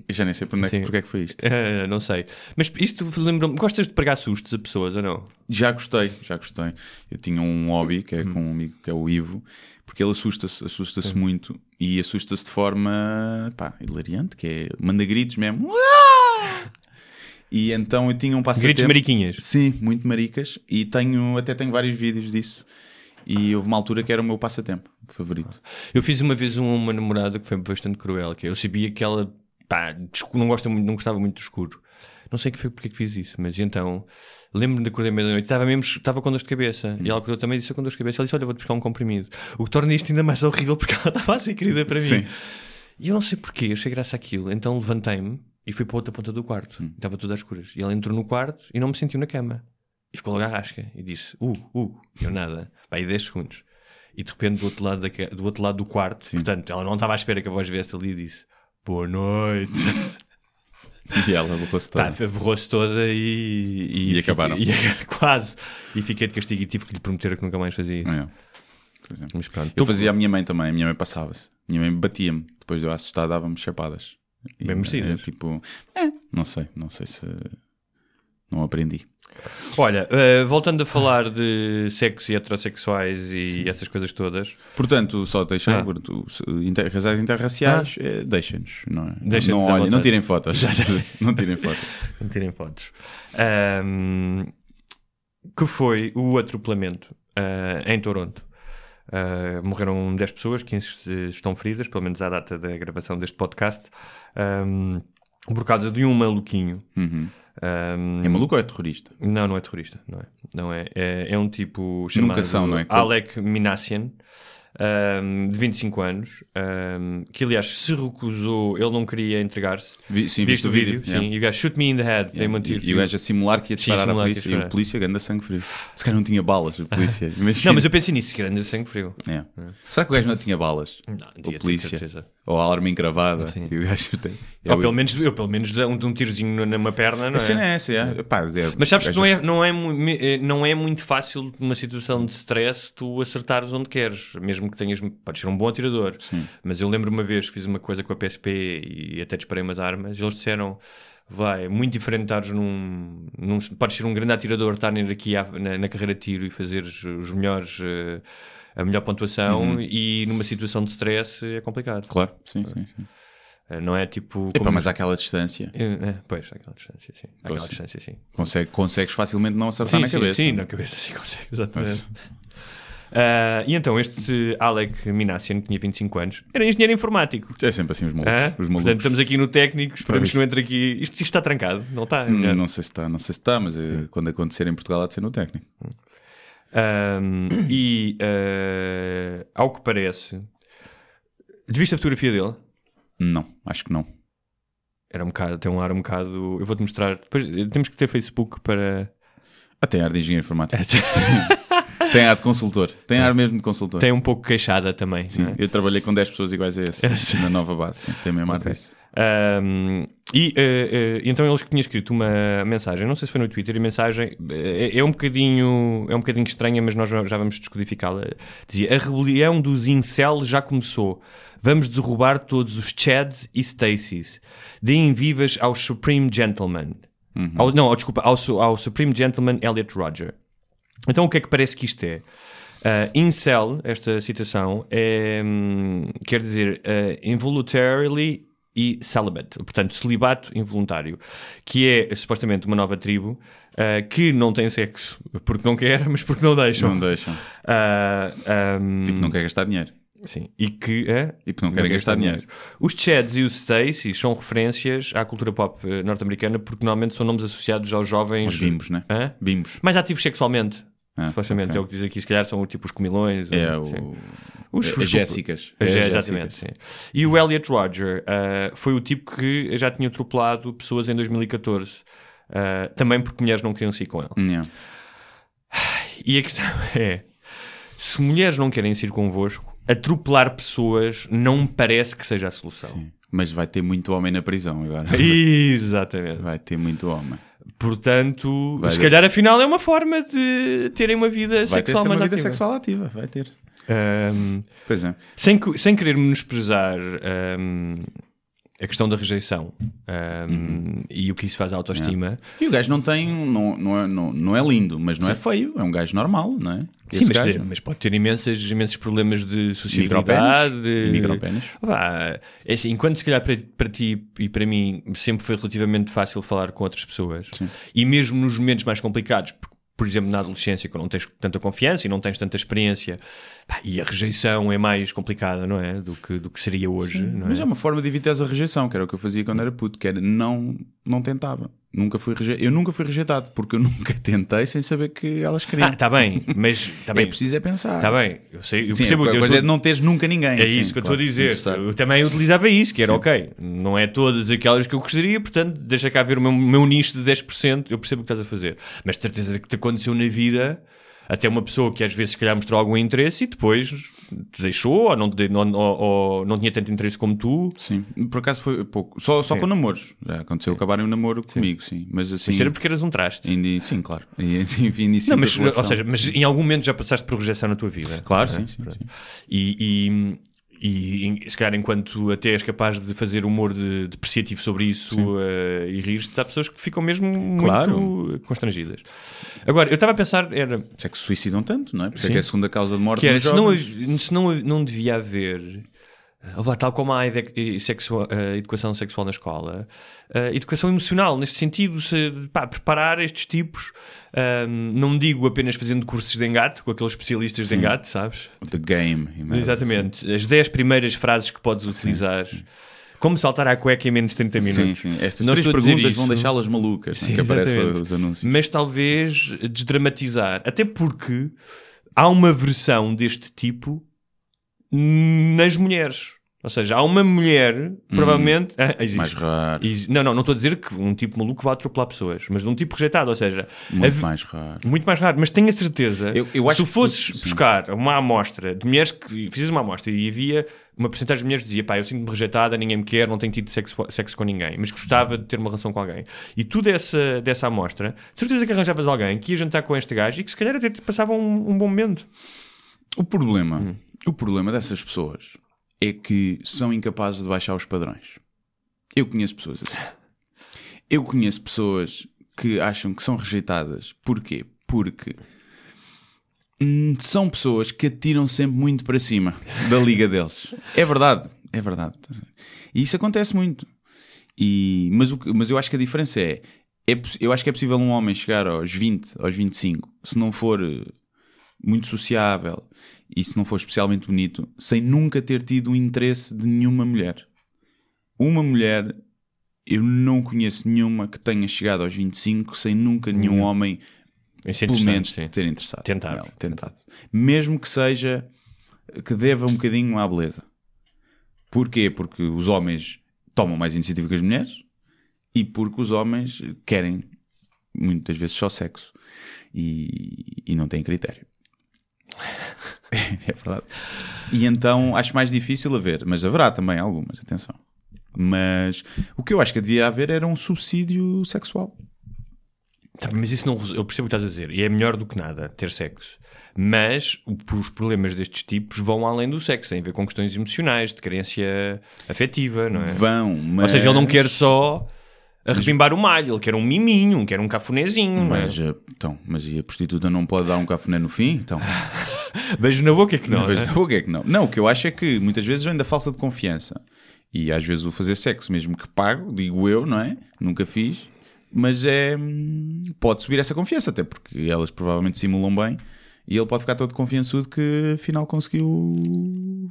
Eu já nem sei por onde é porque é que foi isto. ah, não sei. Mas isto lembra-me. Gostas de pregar sustos a pessoas ou não? Já gostei, já gostei. Eu tinha um hobby que é Hum. com um amigo que é o Ivo, porque ele assusta-se, assusta-se muito e assusta-se de forma pá, hilariante, que é manda gritos mesmo. E então eu tinha um Gritos passatempo. mariquinhas. Sim, muito maricas. E tenho, até tenho vários vídeos disso. E houve uma altura que era o meu passatempo favorito. Eu fiz uma vez um- uma namorada que foi bastante cruel, que eu sabia que ela pá, não, gosta muito, não gostava muito do escuro. Não sei que foi porque é que fiz isso, mas então lembro-me de acordar meia-noite, estava mesmo estava com dor de cabeça e ela acordou também e disse "Eu com dor de cabeça. Ela disse: Olha, vou-te buscar um comprimido. O que torna isto ainda mais horrível porque ela estava a ser querida para Sim. mim. E eu não sei porquê, achei graça àquilo. Então levantei-me e fui para outra ponta do quarto. Estava tudo às escuras. E ela entrou no quarto e não me sentiu na cama. E ficou logo à rasca. E disse: Uh, uh. E eu nada. Pá, aí 10 segundos. E de repente do outro lado, da do, outro lado do quarto, portanto, ela não estava à espera que a voz viesse ali e disse: Boa noite. E ela Pá, toda. borrou-se toda e. E acabaram. fiquei- e- quase. E fiquei de castigo e tive que lhe prometer que nunca mais fazia isso. É. Mas pronto. Eu fazia a minha mãe também, a minha mãe passava-se. Minha mãe batia-me, depois de eu assustar dava-me chapadas. Bem merecidas. é, tipo, é, não sei, não sei se não aprendi. Olha, eh, voltando a falar de sexo e heterossexuais e essas coisas todas, Portanto, só deixar, Ah. inter, casais interraciais, eh, deixem-nos, não é? Deixem-nos não, olhem, não tirem fotos. não tirem fotos. não tirem fotos, Ahm, que foi o atropelamento ah, em Toronto. Ah, morreram 10 pessoas, 15 estão feridas, pelo menos à data da gravação deste podcast, ahm, por causa de um maluquinho. Uhum. Ahm, É maluco ou é terrorista? Não, não é terrorista, não é. Não é. É, é um tipo chamado Nunca são, não é? Alec Minassian, ahm, de 25 anos, ahm, que aliás se recusou, ele não queria entregar-se. Vi- sim, Viste visto o vídeo. Sim, yeah. e o gajo shoot me in the head, Yeah. dei-me um tiro. E, o gajo a simular que ia Sim, disparar ia polícia. E o polícia ganda sangue frio. Se calhar não tinha balas, o polícia. Imagina. Não, mas eu pensei nisso, grande sangue frio. É. Será que o gajo não tinha balas? Não, o tinha, polícia. certeza. Ou a arma encravada. Sim. E o gajo tem. Ou pelo menos, eu pelo menos de um, de um tirozinho numa perna, não A cena é? é essa, é. Pá, é- Mas sabes que não é, não, é, eh, não é muito fácil numa situação de stress tu acertares onde queres, mesmo que tenhas. Podes ser um bom atirador, mas eu lembro uma vez que fiz uma coisa com a PSP e até disparei umas armas, e eles disseram. Vai, é muito diferente estares num, num. Podes ser um grande atirador, estar aqui à- na, na carreira de tiro e fazer os, melhores. eh, a melhor pontuação e numa situação de stress é complicado. Claro, sim, sim. sim. Eh, Não é tipo. Epá, como- mas àquela distância É, é, pois, àquela distância, sim. Àquela Pois. distância, sim. consegue, consegues facilmente não acertar Sim, na sim, cabeça. sim, na cabeça, sim, consegue, exatamente. Ah, e então, este Alec Minassian, que tinha 25 anos, era engenheiro informático. É sempre assim os malucos. Ah, os Portanto, malucos. estamos aqui no técnico, esperamos Pois. que não entre aqui. Isto, isto está trancado, não está? Hum, Não sei se está, não sei se está, mas eh, quando acontecer em Portugal há de ser no técnico. Ahm, e ah, ao que parece, viste a fotografia dele? Não, acho que não. Era um bocado, tem um ar um bocado. Eu vou-te mostrar. Depois, temos que ter Facebook para. Ah, tem ar de engenheiro informático. tem ar de consultor. Tem ar mesmo de consultor. Tem um pouco queixada também. Sim, é? eu trabalhei com 10 pessoas iguais a esse na nova base. Sim, tem mesmo ar Ok. disso. Um, e eh, eh, então eles que tinham escrito uma mensagem, não sei se foi no Twitter, e a mensagem eh, é, um bocadinho é um bocadinho estranha, mas nós já vamos descodificá-la. Dizia: A rebelião dos incel já começou. Vamos derrubar todos os Chads e Stacys. Deem vivas ao Supreme Gentleman. Ao- não, ao- desculpa, ao, ao Supreme Gentleman Elliot Roger. Então o que é que parece que isto é? Uh, incel, esta citação, é, hum, quer dizer uh, involuntarily e celibate, portanto, celibato involuntário, que é supostamente uma nova tribo uh, que não tem sexo porque não quer, mas porque não deixam. Não deixam. Uh, um, Tipo, não quer gastar dinheiro. Sim, e que é? E porque não querem gastar dinheiro. Os Chads e os Stacy são referências à cultura pop eh, norte-americana porque normalmente são nomes associados aos jovens. Os bimbos, né? Hã? Bimbos. Mais ativos sexualmente. Ah, supostamente ok. é o que diz aqui. Se calhar são tipo os comilões. É ou- o. Os- As os- Jéssicas. as- É as exatamente. Jéssicas. E o Elliot Roger ah, foi o tipo que já tinha atropelado pessoas em 2014. ah, também porque mulheres não queriam sair com ele. Não. E a questão é: se mulheres não querem sair convosco, atropelar pessoas não me parece que seja a solução. Sim. Mas vai ter muito homem na prisão agora. Exatamente. Vai ter muito homem. Portanto, Vai se ter- calhar afinal é uma forma de terem uma vida Vai ter sexual uma mais vida ativa. sexual ativa. Vai ter. Ahm, Pois é. sem, sem querer menosprezar ahm, a questão da rejeição um, e o que isso faz à autoestima. E o gajo não tem, não, não, é, não, não é lindo, mas não é feio, é um gajo normal, não é? Sim, mas, gajo. mas pode ter imensas, imensos problemas de sociabilidade. Vá, é assim, enquanto se calhar para, para ti e para mim sempre foi relativamente fácil falar com outras pessoas, e mesmo nos momentos mais complicados, por, por exemplo, na adolescência, quando não tens tanta confiança e não tens tanta experiência, pá, e a rejeição é mais complicada, não é? Do que, do que seria hoje, não Mas é? é uma forma de evitar a rejeição, que era o que eu fazia quando era puto, que era não, não tentava. Nunca fui reje... Eu nunca fui rejeitado, porque eu nunca tentei sem saber que elas queriam. Ah, está bem, mas está é bem. preciso é pensar. Está bem, eu sei, eu Sim, percebo a o que eu coisa tô- é não teres nunca ninguém. É sim, isso que eu estou claro, a dizer. Eu também utilizava isso, que era ok. Não é todas aquelas que eu gostaria, portanto, deixa cá ver o meu, meu nicho de 10%. Eu percebo o que estás a fazer. Mas de certeza que te aconteceu na vida, até uma pessoa que às vezes se calhar mostrou algum interesse e depois te deixou, ou não, te ou- ou não tinha tanto interesse como tu. Sim, por acaso foi pouco. Só, só com namoros. Já aconteceu acabarem um namoro comigo, sim. Mas assim. Isso era porque eras um traste. Indi- Sim, claro. E, assim, início Não, mas, ou seja, mas em algum momento já passaste por rejeição na tua vida. Claro, é? sim, sim, sim. E, e, e se calhar enquanto até és capaz de fazer humor de, depreciativo sobre isso eh, e rir-te, há pessoas que ficam mesmo muito Claro. constrangidas. Agora, eu estava a pensar, era, Por isso é que se suicidam tanto, não é? Por é que é a segunda causa de morte que era se não, se não, não devia haver, tal como há a ede- sexua- a educação sexual na escola, a educação emocional, neste sentido, se, pá, preparar estes tipos, não digo apenas fazendo cursos de engate, com aqueles especialistas de engate, sabes? The game. Exatamente. As 10 primeiras frases que podes utilizar. Como saltar à cueca em menos de 30 Sim, minutos. sim. Estas Não três perguntas vão deixá-las malucas, é? Sim, que aparecem os anúncios. Mas talvez desdramatizar. Até porque há uma versão deste tipo nas mulheres. Ou seja, há uma mulher, provavelmente. Ah, existe. Hum. Mais raro. Não, não, não estou a dizer que um tipo maluco vai atropelar pessoas, mas de um tipo rejeitado, ou seja, Muito hav- mais raro. muito mais raro, mas tenho a certeza Eu- eu que acho se tu que- fosses sim. buscar uma amostra de mulheres que fizes uma amostra e havia uma porcentagem de mulheres que dizia pá, eu sinto-me rejeitada, ninguém me quer, não tenho tido sexo, sexo com ninguém, mas gostava de ter uma relação com alguém. E tu dessa, dessa amostra, de certeza que arranjavas alguém que ia jantar com este gajo e que se calhar até te passava um, um bom momento. O problema, Hum. O problema dessas pessoas é que são incapazes de baixar os padrões. Eu conheço pessoas assim. Eu conheço pessoas que acham que são rejeitadas. Porquê? Porque hum, são pessoas que atiram sempre muito para cima da liga deles. É verdade, é verdade. E isso acontece muito. E, mas, o mas eu acho que a diferença é, é eu acho que é possível um homem chegar aos 20, aos 25, se não for eh, muito sociável e se não for especialmente bonito, sem nunca ter tido o interesse de nenhuma mulher. Uma mulher, eu não conheço nenhuma que tenha chegado aos 25 sem nunca nenhum homem, Isso é pelo menos, sim. ter interessado. Tentado. tentado. Mesmo que seja, que deva um bocadinho à beleza. Porquê? Porque os homens tomam mais iniciativa que as mulheres e porque os homens querem muitas vezes só sexo e, e não têm critério. é verdade. E então acho mais difícil haver, mas haverá também algumas, atenção. Mas o que eu acho que devia haver era um subsídio sexual. Tá, mas isso não. Eu percebo o que estás a dizer. E é melhor do que nada ter sexo. Mas os problemas destes tipos vão além do sexo. Tem a ver com questões emocionais, de carência afetiva, não é? Vão, mas... Ou seja, ele não quer só arrebimbar o malho, ele quer um miminho, quer um cafunézinho. não é? Mas, eh, então, mas e a prostituta não pode dar um cafuné no fim? Então, Beijo na boca é que não. Mas né? então, o que é que não? Não, o que eu acho é que muitas vezes vem da falsa de confiança. E às vezes o fazer sexo, mesmo que pago, digo eu, não é? Nunca fiz. Mas é. hum, Pode subir essa confiança, até porque elas provavelmente simulam bem. E ele pode ficar todo confiançudo que afinal conseguiu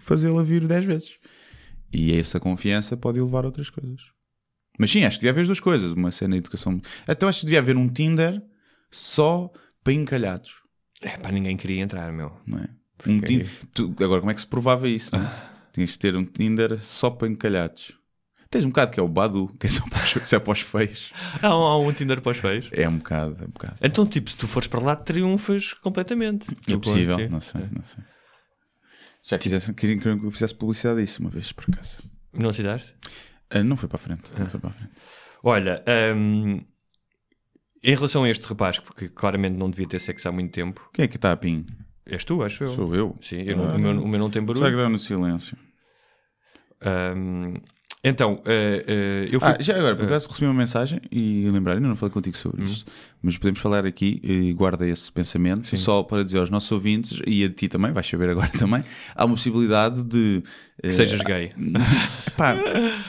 fazê-la vir 10 vezes. E essa confiança pode levar a outras coisas. Mas sim, acho que devia haver as duas coisas. Uma cena de educação. Até acho que devia haver um Tinder só para encalhados. É pá, ninguém queria entrar, meu. não é? Um Porque- Tin- tu- agora, como é que se provava isso? Não? é? Tinhas de ter um Tinder só para encalhados. Tens um bocado que é o Badu, que é só para os, é para os feios. Há, um- há um Tinder para os feios. É um bocado, é um bocado. Então, tipo, se tu fores para lá, triunfas completamente. É Tu possível, não sei, não sei. Já quisesse, queriam que eu fizesse publicidade disso uma vez, por acaso. Não aceitaste? Ah, não foi para a frente, não foi para frente. Olha, hum, em relação a este rapaz, porque claramente não devia ter sexo há muito tempo, Quem é que está a pin? és tu, acho eu. Sou eu. Sim, eu não- o, meu, o meu não tem Será que barulho. dá no silêncio? Hum, Então, eh, eh, eu fui. Ah, já agora, por acaso recebi uma mensagem e lembrar, ainda não falei contigo sobre isso, mas podemos falar aqui e guarda esse pensamento, só para dizer aos nossos ouvintes e a ti também, vais saber agora também, há uma possibilidade de. que sejas gay. Pá,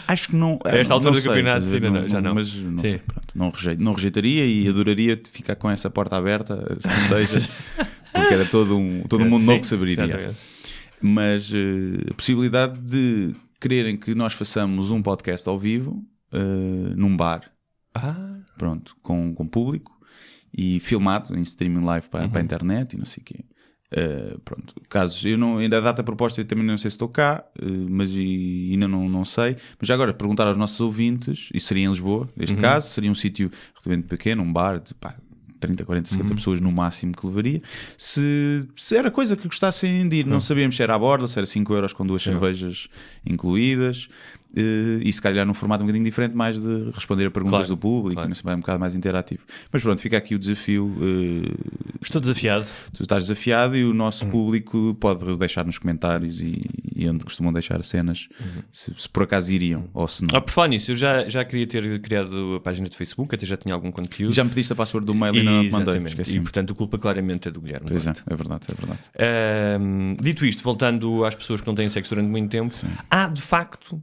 acho que não. A esta não altura do sei, campeonato, ver? ainda não, já não. Mas não Sim. sei, pronto, não, rejeito, não rejeitaria e adoraria te ficar com essa porta aberta, se não seja, porque era todo um, todo um mundo novo que se abriria. exatamente. Mas eh, a possibilidade de quererem que nós façamos um podcast ao vivo eh, num bar, Ah, pronto, com, com público e filmado em streaming live para, para a internet e não sei o quê. Uh, pronto, casos, eu não, ainda a data proposta eu também não sei se estou cá, uh, mas e- ainda não, não sei. Mas já agora, perguntar aos nossos ouvintes, e seria em Lisboa, neste caso, seria um sítio relativamente pequeno, um bar de pá, 30, 40, 50 pessoas no máximo que levaria. Se, se era coisa que gostassem de ir, não sabíamos se era à borda, se era 5 euros com duas cervejas incluídas. Uh, e se calhar num formato um bocadinho diferente, mais de responder a perguntas Claro, do público, claro. sei, um bocado mais interativo. Mas pronto, fica aqui o desafio. uh, estou desafiado. tu estás desafiado e o nosso público pode deixar nos comentários e, e onde costumam deixar cenas se, se por acaso iriam ou se não. Ah, por falar nisso, eu já, já queria ter criado a página de Facebook, até já tinha algum conteúdo. E já me pediste a password do mail e não te mandei. Esqueci. E portanto a culpa claramente é do Guilherme. Pois é, é verdade, é verdade. Dito isto, voltando às pessoas que não têm sexo durante muito tempo, há de facto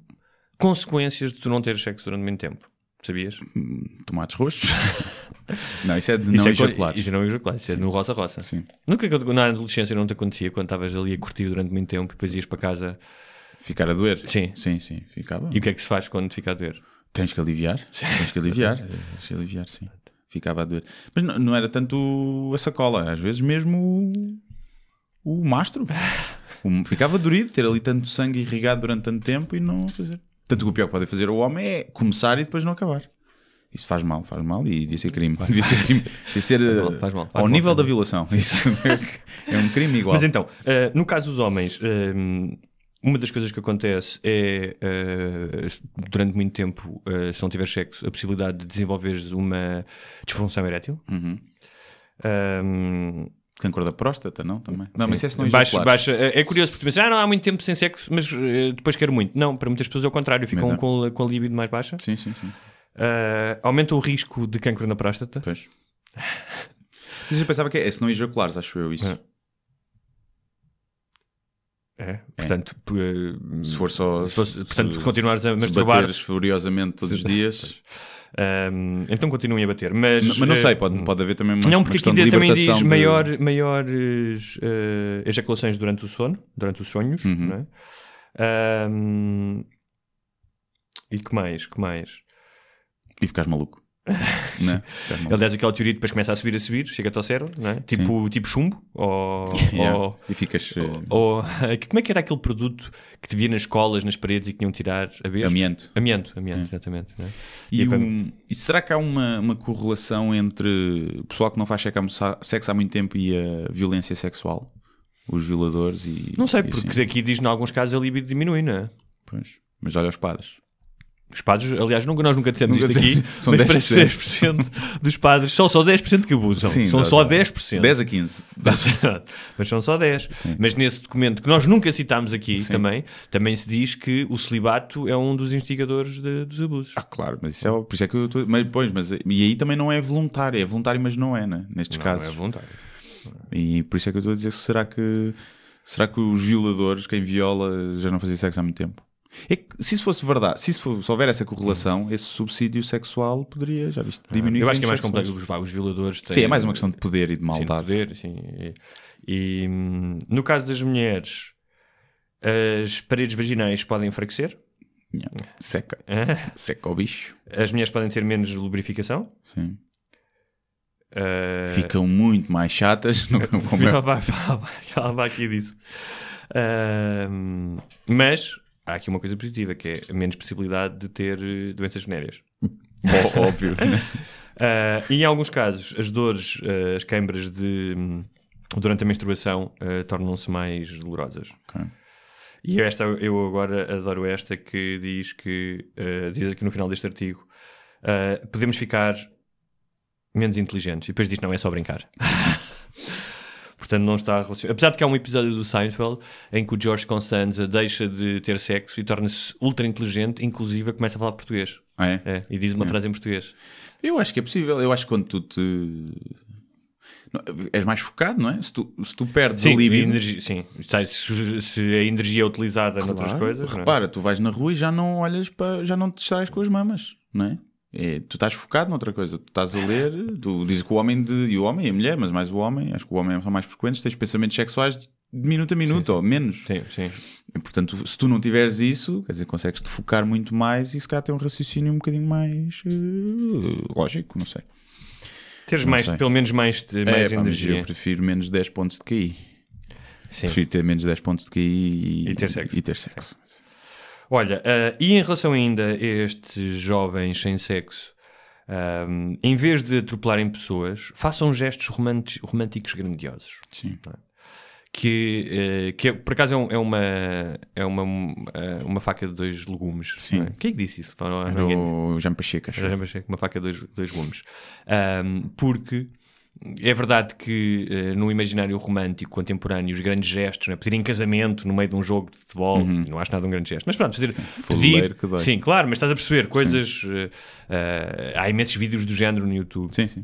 consequências de tu não teres sexo durante muito tempo. Sabias? Tomates roxos? não, isso é de não é ejaculares. Isso é não ejaculares, isso é no roça-roça. Sim. Nunca na adolescência não te acontecia quando estavas ali a curtir durante muito tempo e depois ias para casa. Ficar a doer? Sim. Sim, sim, ficava. E o que é que se faz quando te fica a doer? Tens que aliviar. Tens que aliviar. Tens que aliviar, sim. Ficava a doer. Mas não, não era tanto a sacola, às vezes mesmo o, o mastro. O- ficava dorido ter ali tanto sangue irrigado durante tanto tempo e não fazer. Tanto que o pior que pode fazer o homem é começar e depois não acabar. Isso faz mal, faz mal e devia ser crime. Devia ser crime. Devia ser mal, eh, faz mal, faz ao mal, nível faz da violação. Isso é um crime igual. Mas então, eh, no caso dos homens, eh, uma das coisas que acontece é, eh, durante muito tempo, se não tiver sexo, a possibilidade de desenvolveres uma disfunção erétil. Uhum. Ahm, Cancro da próstata, não? Também. Não, mas isso é se não baixa, é é curioso porque pensas, ah, não há muito tempo sem sexo, mas eh, depois quero muito. Não, para muitas pessoas é o contrário, ficam é. com, com a libido mais baixa. Sim, sim, sim. Ah, aumenta o risco de cancro na próstata. Pois. Mas eu pensava que é, é se não ejaculares, acho eu isso. É. É, portanto, p- eh, Se for só. se fosse- portanto, se- continuares a se masturbar. bateres furiosamente todos os dias. Ahm, então continuem a bater. Mas, Mas não eh, sei, pode, pode haver também uma, Não, porque aqui também diz de- maior, maiores eh, ejaculações durante o sono, durante os sonhos. Uhum. não é? Ahm, e que mais? Que mais? E ficares maluco. Né? Ficares maluco. Aliás, aquela teoria depois começa a subir, a subir, chega-te ao cérebro, não é? tipo, tipo chumbo. Ou, Yeah. ou, E ficas. eh, ou- como é que era aquele produto que te via nas escolas, nas paredes e que tinham tirar a vez? Amianto. Amianto, amianto, exatamente. não é? E, E um- e será que há uma, uma correlação entre o pessoal que não faz sexo há- sexo há muito tempo e a violência sexual? Os violadores e. Não sei, e porque assim? aqui diz em alguns casos a libido diminui, não é? Pois. Mas olha os padres. Os padres, aliás, nunca, nós nunca dissemos Nunca isto aqui. São mas 10%. parece 10% dos padres, são só 10% que abusam. são dá- só dá. 10%. 10 a 15. mas são só 10. Sim. Mas nesse documento que nós nunca citámos aqui Sim. também, também se diz que o celibato é um dos instigadores de- dos abusos. Ah, claro, mas isso é. Por isso é que eu estou. Mas, pois, mas, e aí também não é voluntário. É voluntário, mas não é, né? Nestes não, casos. é voluntário. E por isso é que eu estou a dizer: será que, será que os violadores, quem viola, já não fazia sexo há muito tempo? É que se isso fosse verdade, se, isso for- se houver essa correlação, esse subsídio sexual poderia, já viste, diminuir. Eu acho que é mais complexo. Os, os violadores têm. Sim, é mais uma questão de poder e de sim, de maldade. poder, sim. E, e, hum, no caso das mulheres, as paredes vaginais podem enfraquecer. Yeah. Seca. Ah, Seca o bicho. As mulheres podem ter menos lubrificação. Sim. Ah, Ficam muito mais chatas. Não, como Ela é. vai, vai, ela vai aqui disso. Ahm, mas há aqui uma coisa positiva que é menos possibilidade de ter eh, doenças venéreas. Óbvio. Ah, e em alguns casos, as dores, ah, as câimbras de, hum, durante a menstruação ah, tornam-se mais dolorosas. Ok. E esta, eu agora adoro esta que diz que, diz aqui no final deste artigo, podemos ficar menos inteligentes. E depois diz, não, é só brincar. Portanto, não está relacionado. Apesar de que há um episódio do Seinfeld em que o George Constanza deixa de ter sexo e torna-se ultra inteligente, inclusive começa a falar português. Ah, é? É, e diz uma frase em português. Eu acho que é possível. Eu acho que quando tu te. Não, És mais focado, não é? Se tu, se tu perdes a Sim, libido. energia, sim. Se, se a energia é utilizada noutras Claro. coisas. não é? Repara, tu vais na rua e já não olhas para. já não te distrais com as mamas, não é? É, tu estás focado noutra coisa, tu estás a ler, tu dizes que o homem de, e o homem e a mulher, mas mais o homem, acho que o homem são mais frequentes, tens pensamentos sexuais de minuto a minuto ou menos. Sim, sim. E, portanto, se tu não tiveres isso, quer dizer, consegues te focar muito mais e se calhar ter um raciocínio um bocadinho mais eh, lógico, não sei. Teres Não mais, sei. pelo menos mais, de- mais é, pá, mas energia. eu prefiro menos 10 pontos de KI. Sim. Prefiro ter menos 10 pontos de KI e, E ter sexo. E ter sexo. Olha, ah, e em relação ainda a estes jovens sem sexo, ahm, em vez de atropelarem pessoas, façam gestos românti- românticos grandiosos. Sim. Que, eh, que é- por acaso é, um- é uma, é uma, eh, uma faca de dois legumes. Sim. é? Quem é que disse isso? Não, Era o Jean. Já achei que uma faca de dois, dois gumes. Ahm, porque é verdade que eh, no imaginário romântico contemporâneo os grandes gestos, né, pedir em casamento no meio de um jogo de futebol, não acho nada um grande gesto, mas pronto, fazer fuleiro pedir, sim, claro, mas estás a perceber coisas. eh, há imensos vídeos do género no YouTube. Sim, sim.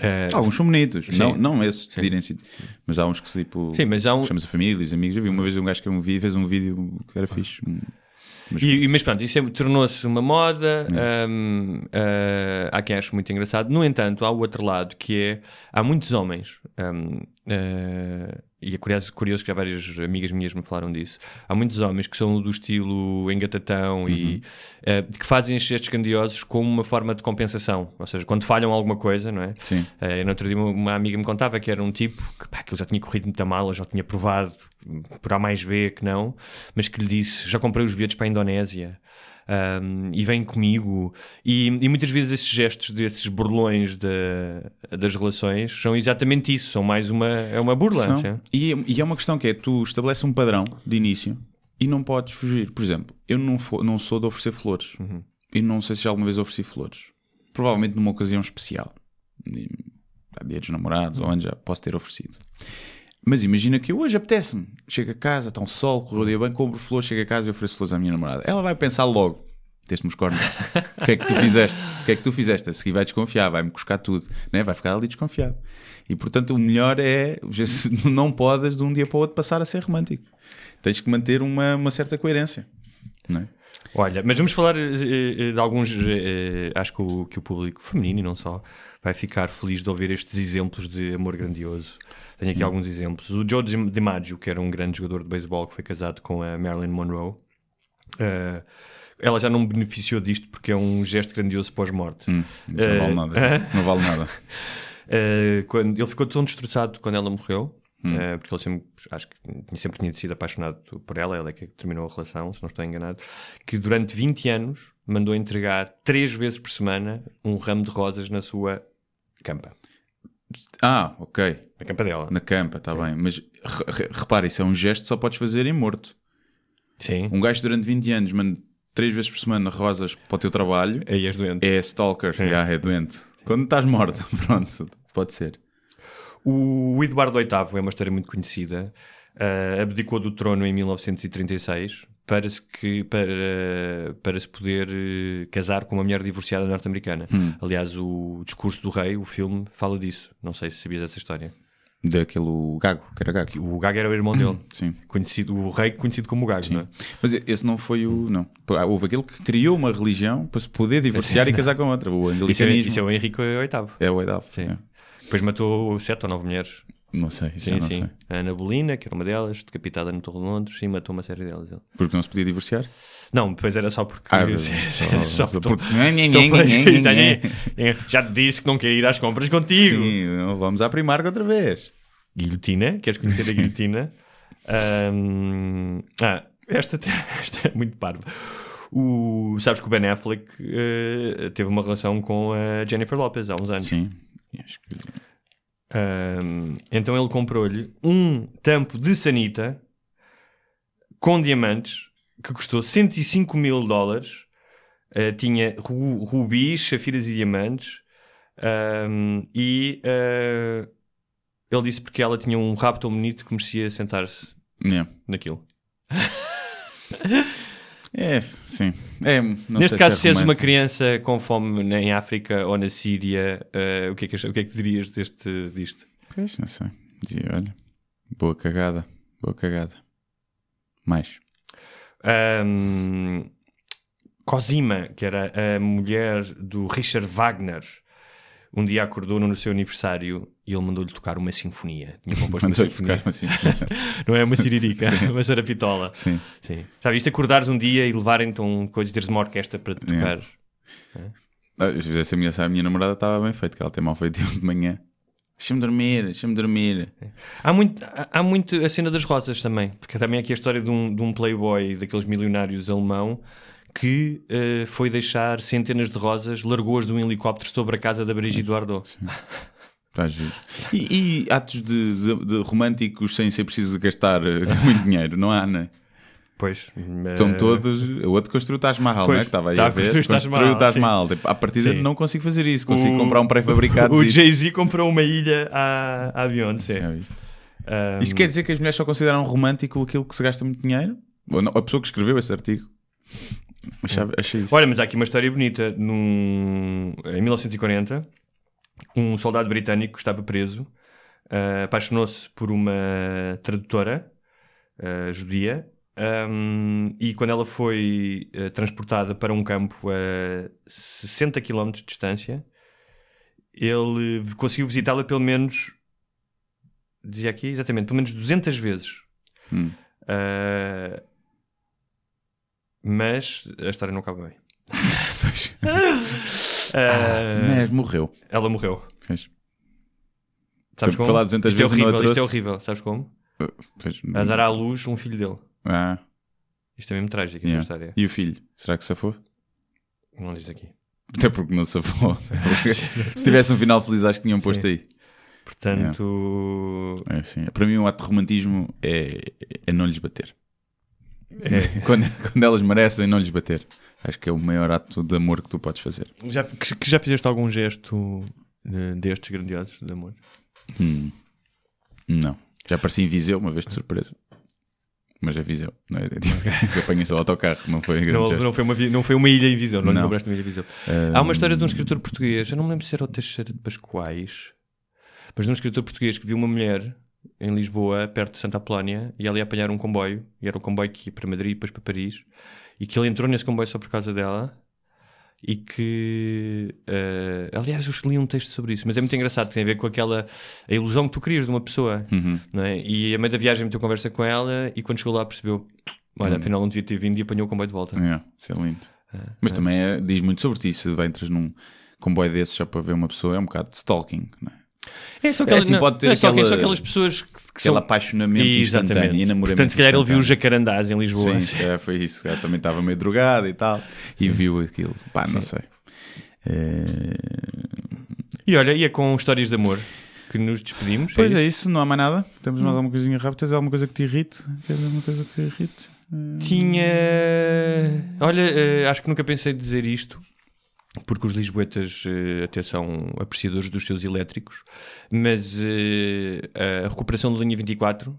Eh, Alguns são bonitos, Sim. não, não esses de pedirem sítio, mas há uns que tipo. Sim, mas há um- Chamas a família, os amigos. Já vi uma vez um gajo que um vídeo, fez um vídeo que era fixe. um- Mas, E, mas pronto, isso é- tornou-se uma moda. hum, ah, há quem ache muito engraçado. No entanto, há o outro lado que é: há muitos homens, hum, ah, e é curioso, curioso que já várias amigas minhas me falaram disso. Há muitos homens que são do estilo engatatão e ah, que fazem estes gestos grandiosos como uma forma de compensação. Ou seja, quando falham alguma coisa, não é? Sim. Eh, no outro dia uma- uma amiga me contava que era um tipo que, pá, que ele já tinha corrido muito mal, ele já tinha provado por A mais B que não, mas que lhe disse, já comprei os bilhetes para a Indonésia ahm, e vem comigo. E, e muitas vezes esses gestos desses burlões da- das relações são exatamente isso, são mais uma, é uma burla. São. E, e é uma questão que é: tu estabeleces um padrão de início e não podes fugir. Por exemplo, eu não, fo- não sou de oferecer flores. E não sei se já alguma vez ofereci flores. Provavelmente numa ocasião especial. Há dia dos namorados, ou onde já posso ter oferecido. Mas imagina que hoje apetece-me. Chego a casa, está um sol, correu o dia bem, compro flores, chego a casa e ofereço flores à minha namorada. Ela vai pensar logo: deste-me os cornos. O que é que tu fizeste? O que é que tu fizeste? A seguir vai desconfiar, vai-me cuscar tudo. Né? Vai ficar ali desconfiado. E portanto o melhor é, não podes de um dia para o outro passar a ser romântico. Tens que manter uma, uma certa coerência. Não é? Olha, mas vamos falar eh, eh, de alguns. eh, acho que o, que o público feminino e não só vai ficar feliz de ouvir estes exemplos de amor grandioso. Tenho aqui alguns exemplos. O Joe Di- DiMaggio, que era um grande jogador de beisebol que foi casado com a Marilyn Monroe, eh, ela já não beneficiou disto porque é um gesto grandioso pós-morte. Hum, Não Eh, vale nada. Não vale nada. Uh, quando, ele ficou tão destroçado quando ela morreu, Hum. uh, porque ele sempre, acho que sempre tinha sido apaixonado por ela, ela é que terminou a relação, se não estou enganado, que durante 20 anos mandou entregar três vezes por semana um ramo de rosas na sua campa. Ah, ok. Na campa dela. Na campa, está bem. Mas re- repara, isso é um gesto que só podes fazer em morto. Sim. Um gajo durante 20 anos manda três vezes por semana rosas para o teu trabalho. Aí és doente. É stalker, já, é doente. Quando estás morto, pronto, pode ser. O Eduardo VIII é uma história muito conhecida. Uh, abdicou do trono em 1936 para se, que, para, para se poder eh, casar com uma mulher divorciada norte-americana. Aliás, o discurso do rei, o filme, fala disso. Não sei se sabias essa história. Daquele gago, que era gago. O Gaga era o irmão dele. Sim. Conhecido, o rei conhecido como o Gago, não é? Mas esse não foi o. Não. Houve aquele que criou uma religião para se poder divorciar e casar com outra. O Isso é, anglicanismo. isso é o Henrique VIII. É o oitavo. Sim. é. Depois matou sete ou nove mulheres. Não sei, isso Sim, não sim. sei. A Ana Bolina, que era uma delas, decapitada no Torre de Londres, sim, matou uma série delas. Porque não se podia divorciar? Não, depois era só porque. Ah, só, só- porque-. Já te disse que não queria ir às compras contigo. Sim, vamos à Primark outra vez. Guilhotina, queres conhecer a guilhotina? Ahm, ah, esta, esta é muito parva. O, sabes que o Ben Affleck eh, teve uma relação com a Jennifer Lopez há uns anos. Sim. Acho que- Ahm, então ele comprou-lhe um tampo de sanita com diamantes que custou 105 mil dólares. Ah, tinha ru- rubis, safiras e diamantes. Ahm, e ah, ele disse porque ela tinha um rabo tão bonito que merecia sentar-se Yeah. naquilo. É, sim. É, Neste sei caso, se se é és uma criança com fome em África ou na Síria, eh, o, que é que, o que é que dirias deste, disto? Pois, não sei. Dizia, olha, boa cagada, boa cagada. Mais. Ahm, Cosima, que era a mulher do Richard Wagner, um dia acordou no seu aniversário e ele mandou-lhe tocar uma sinfonia. Tinha composto uma sinfonia. tocar assim. Não é uma siririca, uma sarapitola. Sim. Sim. Já viste acordares um dia e levarem então coisa e teres uma orquestra para tocar? Ah, Se fizesse a minha, a minha namorada, estava bem feito, que ela tem mal feito de manhã. Deixa-me dormir, deixa-me dormir. Há muito, há muito a cena das rosas também, porque também aqui a história de um, de um playboy daqueles milionários alemão que eh, foi deixar centenas de rosas, largou-as de um helicóptero sobre a casa da Brigitte Bardot. Está giro. E, e atos de, de- de românticos sem ser preciso gastar eh, muito dinheiro, não há, não é? Pois. Estão eh, todos. O outro construiu o Taj Mahal, Pois, não é? Que estava aí tá a a ver. Construiu o Taj sim. Mahal. Tipo, À partida Sim. não consigo fazer isso. Consigo O- comprar um pré-fabricado. O Jay-Z comprou uma ilha à, à Beyoncé. Já viste? Ahm, Isso quer dizer que as mulheres só consideram romântico aquilo que se gasta muito dinheiro? Ou não? A pessoa que escreveu esse artigo? Achava, achei isso. Olha, mas há aqui uma história bonita. Num... Em 1940, um soldado britânico que estava preso ah, apaixonou-se por uma tradutora ah, judia ahm, e quando ela foi ah, transportada para um campo a 60 km de distância, ele conseguiu visitá-la pelo menos, dizia aqui exatamente, pelo menos 200 vezes. Hum. Ah, mas a história não acaba bem. Ah, Mas morreu. Ela morreu. Pois. Sabes como? lá 200 isto é vezes a horrível, isto é horrível. Sabes como? Pois. A dar à luz um filho dele. Ah, Isto é mesmo trágico, yeah. esta história. E o filho? Será que safou? Não diz aqui. Até porque não safou. Se tivesse um final feliz, acho que tinham posto aí. Portanto, É assim. Para mim, um ato de romantismo é, é não lhes bater. É, Quando, quando elas merecem, não lhes bater. Acho que é o maior ato de amor que tu podes fazer. já, que, que já fizeste algum gesto eh, destes grandiosos de amor? Hum. Não. Já apareci em Viseu uma vez de surpresa. Mas é Viseu. Não é? Se apanhas o autocarro, não foi grande Não, gesto. não, foi uma, não foi uma ilha em Viseu, não, Não. compraste uma ilha em Viseu. Ah, Há uma história de um escritor português, eu não me lembro se era o Teixeira de Pascoais, mas de um escritor português que viu uma mulher em Lisboa, perto de Santa Apolónia, e ela ia apanhar um comboio, e era o comboio que ia para Madrid e depois para Paris, e que ele entrou nesse comboio só por causa dela, e que. eh, aliás, eu li um texto sobre isso, mas é muito engraçado, tem a ver com aquela. a ilusão que tu crias de uma pessoa, Uhum. não é? E a meio da viagem meteu conversa com ela, e quando chegou lá percebeu. Olha, afinal não devia ter vindo e apanhou o comboio de volta. É, isso é lindo. Mas também é- diz muito sobre ti. Se entras num comboio desses só para ver uma pessoa, é um bocado de stalking. Não é? É, só É assim, pode ter não é só, aquela- só aquelas pessoas que, que Aquele são... apaixonamento instantâneo e Exatamente. enamoramento Portanto, se calhar ele viu os instantâneo. jacarandás em Lisboa. Sim, calhar foi isso. Ela também estava meio drogada e tal. E viu aquilo. Pá, não sei. Eh, E olha, e é com histórias de amor que nos despedimos. Pois isso? é isso, não há mais nada. Temos mais alguma coisinha rápida. Tens alguma coisa que te irrite? Queres alguma coisa que te irrite? Tinha. Olha, eh, acho que nunca pensei dizer isto, porque os lisboetas eh, até são apreciadores dos seus elétricos, mas eh, a recuperação da linha 24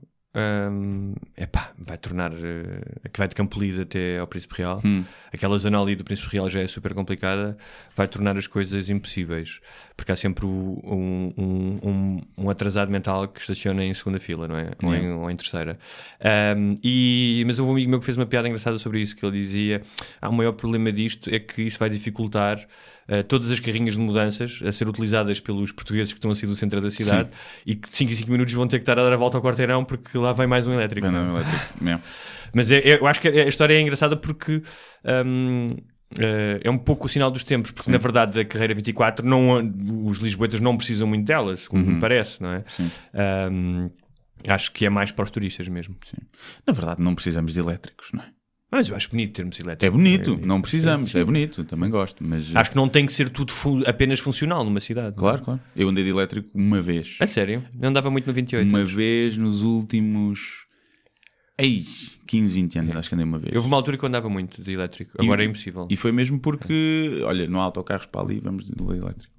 epá, vai tornar a que vai de Campolide até ao Príncipe Real. Hum. Aquela zona ali do Príncipe Real já é super complicada, vai tornar as coisas impossíveis, porque há sempre o- um, um, um, um atrasado mental que estaciona em segunda fila, não é? Ou, em, Yeah. ou em terceira. Um, e, mas houve um amigo meu que fez uma piada engraçada sobre isso, que ele dizia: há o maior problema disto é que isso vai dificultar uh, todas as carrinhas de mudanças a ser utilizadas pelos portugueses que estão assim do centro da cidade e que de 5 em 5 minutos vão ter que estar a dar a volta ao quarteirão porque lá vem mais um elétrico. Não é? não, elétrico. mesmo. Mas é- é- eu acho que a história é engraçada porque hum, eh, é um pouco o sinal dos tempos, porque na verdade a carreira 24 não, os lisboetas não precisam muito delas, segundo me parece, não é? Uhum. Sim. Hum, acho que é mais para os turistas mesmo. Na verdade, não precisamos de elétricos, não é? Mas eu acho bonito termos elétrico. É bonito, É- não precisamos, é bonito, também gosto, mas Acho que não tem que ser tudo fu- apenas funcional numa cidade. claro, claro. Eu andei de elétrico uma vez. A sério? Eu andava muito no 28. Uma vez nos últimos Ei, 15, 20 anos, acho que andei uma vez. Houve uma altura que eu andava muito de elétrico. E- Agora é impossível. E foi mesmo porque, olha, não há autocarros para ali, vamos de elétrico.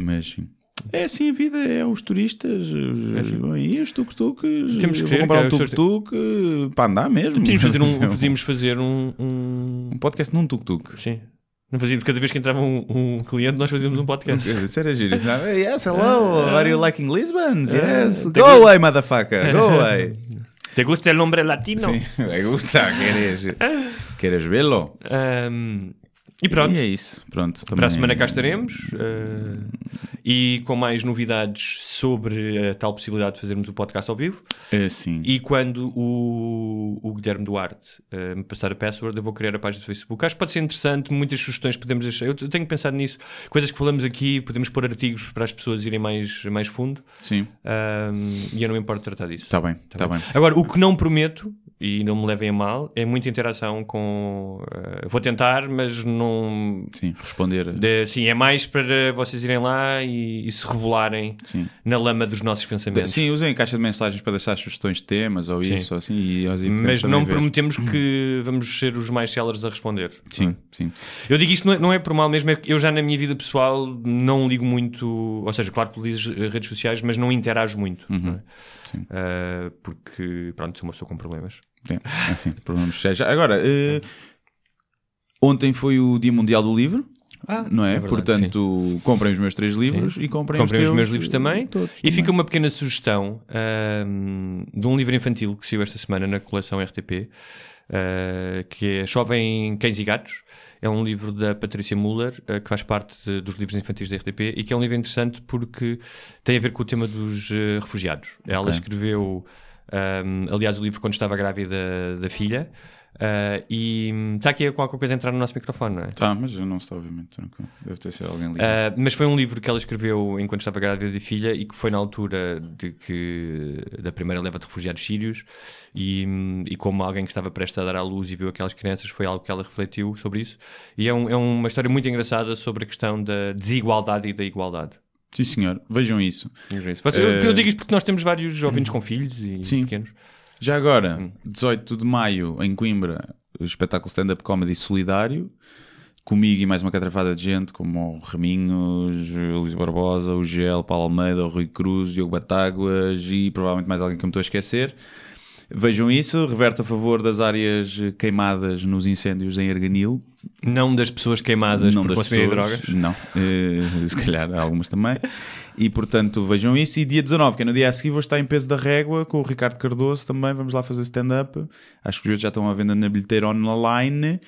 Mas sim. É assim a vida, é os turistas, os, e os tuk-tuks. Temos que comprar que um tuk-tuk eh, para andar mesmo. Podíamos fazer um, podíamos fazer um, um- Um podcast num tuk-tuk. Sim. Não fazíamos, cada vez que entrava um, um cliente, nós fazíamos um podcast. Isso era giro. Yes, hello. Are you liking Lisbon? Yes. tem Go away, motherfucker. Go away. ¿Te gusta el nombre latino? Sim, me gusta. Queres, queres vê-lo? Ahm, e pronto. E é isso. Pronto. Para a também- semana cá estaremos eh, e com mais novidades sobre a tal possibilidade de fazermos o podcast ao vivo. É, sim. E quando o, o Guilherme Duarte eh, me passar a password, eu vou criar a página do Facebook. Acho que pode ser interessante, muitas sugestões podemos deixar. Eu tenho pensado nisso. Coisas que falamos aqui, podemos pôr artigos para as pessoas irem mais, mais fundo. Sim. Ahm, e eu não me importo tratar disso. Está bem, está bem. Agora, o que não prometo, e não me levem a mal, é muita interação com. eh, vou tentar, mas não. Sim, responder. de- sim, é mais para vocês irem lá e, e se revelarem Sim. na lama dos nossos pensamentos. Sim, usem caixa de mensagens para deixar sugestões de temas ou Sim. isso, ou assim, e podemos mas não ver. prometemos que vamos ser os mais sellers a responder. Sim, sim. Eu digo isto não é, não é por mal mesmo, é que eu já na minha vida pessoal não ligo muito, ou seja, claro que utilizo eh, redes sociais, mas não interajo muito. Uhum. não é? Ah, porque, pronto, sou uma pessoa com problemas. Sim, é assim, problemas. Já- Agora, eh, ontem foi o Dia Mundial do Livro, Ah, não é? verdade, Portanto, comprem os meus três livros e comprem, Comprem os teus, meus livros também. todos E também. fica uma pequena sugestão ahm, de um livro infantil que saiu esta semana na coleção RTP, ah, que é Chovem Cães e Gatos. É um livro da Patrícia Muller, ah, que faz parte de- dos livros infantis da RTP e que é um livro interessante porque tem a ver com o tema dos eh, refugiados. Ela Ok. escreveu, ahm, aliás, o livro quando estava grávida da filha. Ah, e está aqui qualquer coisa a entrar no nosso microfone, não é? Tá, mas eu não estou, obviamente, tranquilo. Deve ter sido alguém ali. Uh, mas foi um livro que ela escreveu enquanto estava grávida de filha e que foi na altura de que da primeira leva de refugiados sírios e, e como alguém que estava prestes a dar à luz e viu aquelas crianças foi algo que ela refletiu sobre isso e é, um- é uma história muito engraçada sobre a questão da desigualdade e da igualdade. Sim, senhor. Vejam isso. Você- eu, Eh, eu digo isto porque nós temos vários ouvintes com filhos e Sim. pequenos. Já agora, Hum. 18 de maio, em Coimbra, o espetáculo stand-up comedy solidário. Comigo e mais uma catrafada de gente, como o Raminhos, o Luís Barbosa, o Gel, Paulo Almeida, o Rui Cruz, o Diogo Batáguas e provavelmente mais alguém que eu me estou a esquecer. Vejam isso, reverte a favor das áreas queimadas nos incêndios em Arganil. Não das pessoas queimadas não por consumirem pessoas, drogas. Não, Eh, se calhar algumas também. E portanto vejam isso. E dia 19, que é no dia a seguir, vou estar em peso da régua com o Ricardo Cardoso também. Vamos lá fazer stand-up. Acho que os já estão à venda na bilheteira online.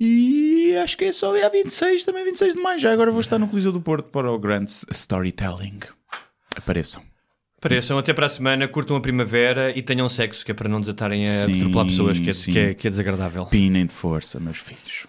E acho que é só é a 26, também 26 de maio. Já agora vou estar no Coliseu do Porto para o Grand Storytelling. Apareçam. Pareçam até para a semana, curtam a primavera e tenham sexo, que é para não desatarem a atropelar pessoas, que é, que é- que é desagradável. Pinem de força, meus filhos.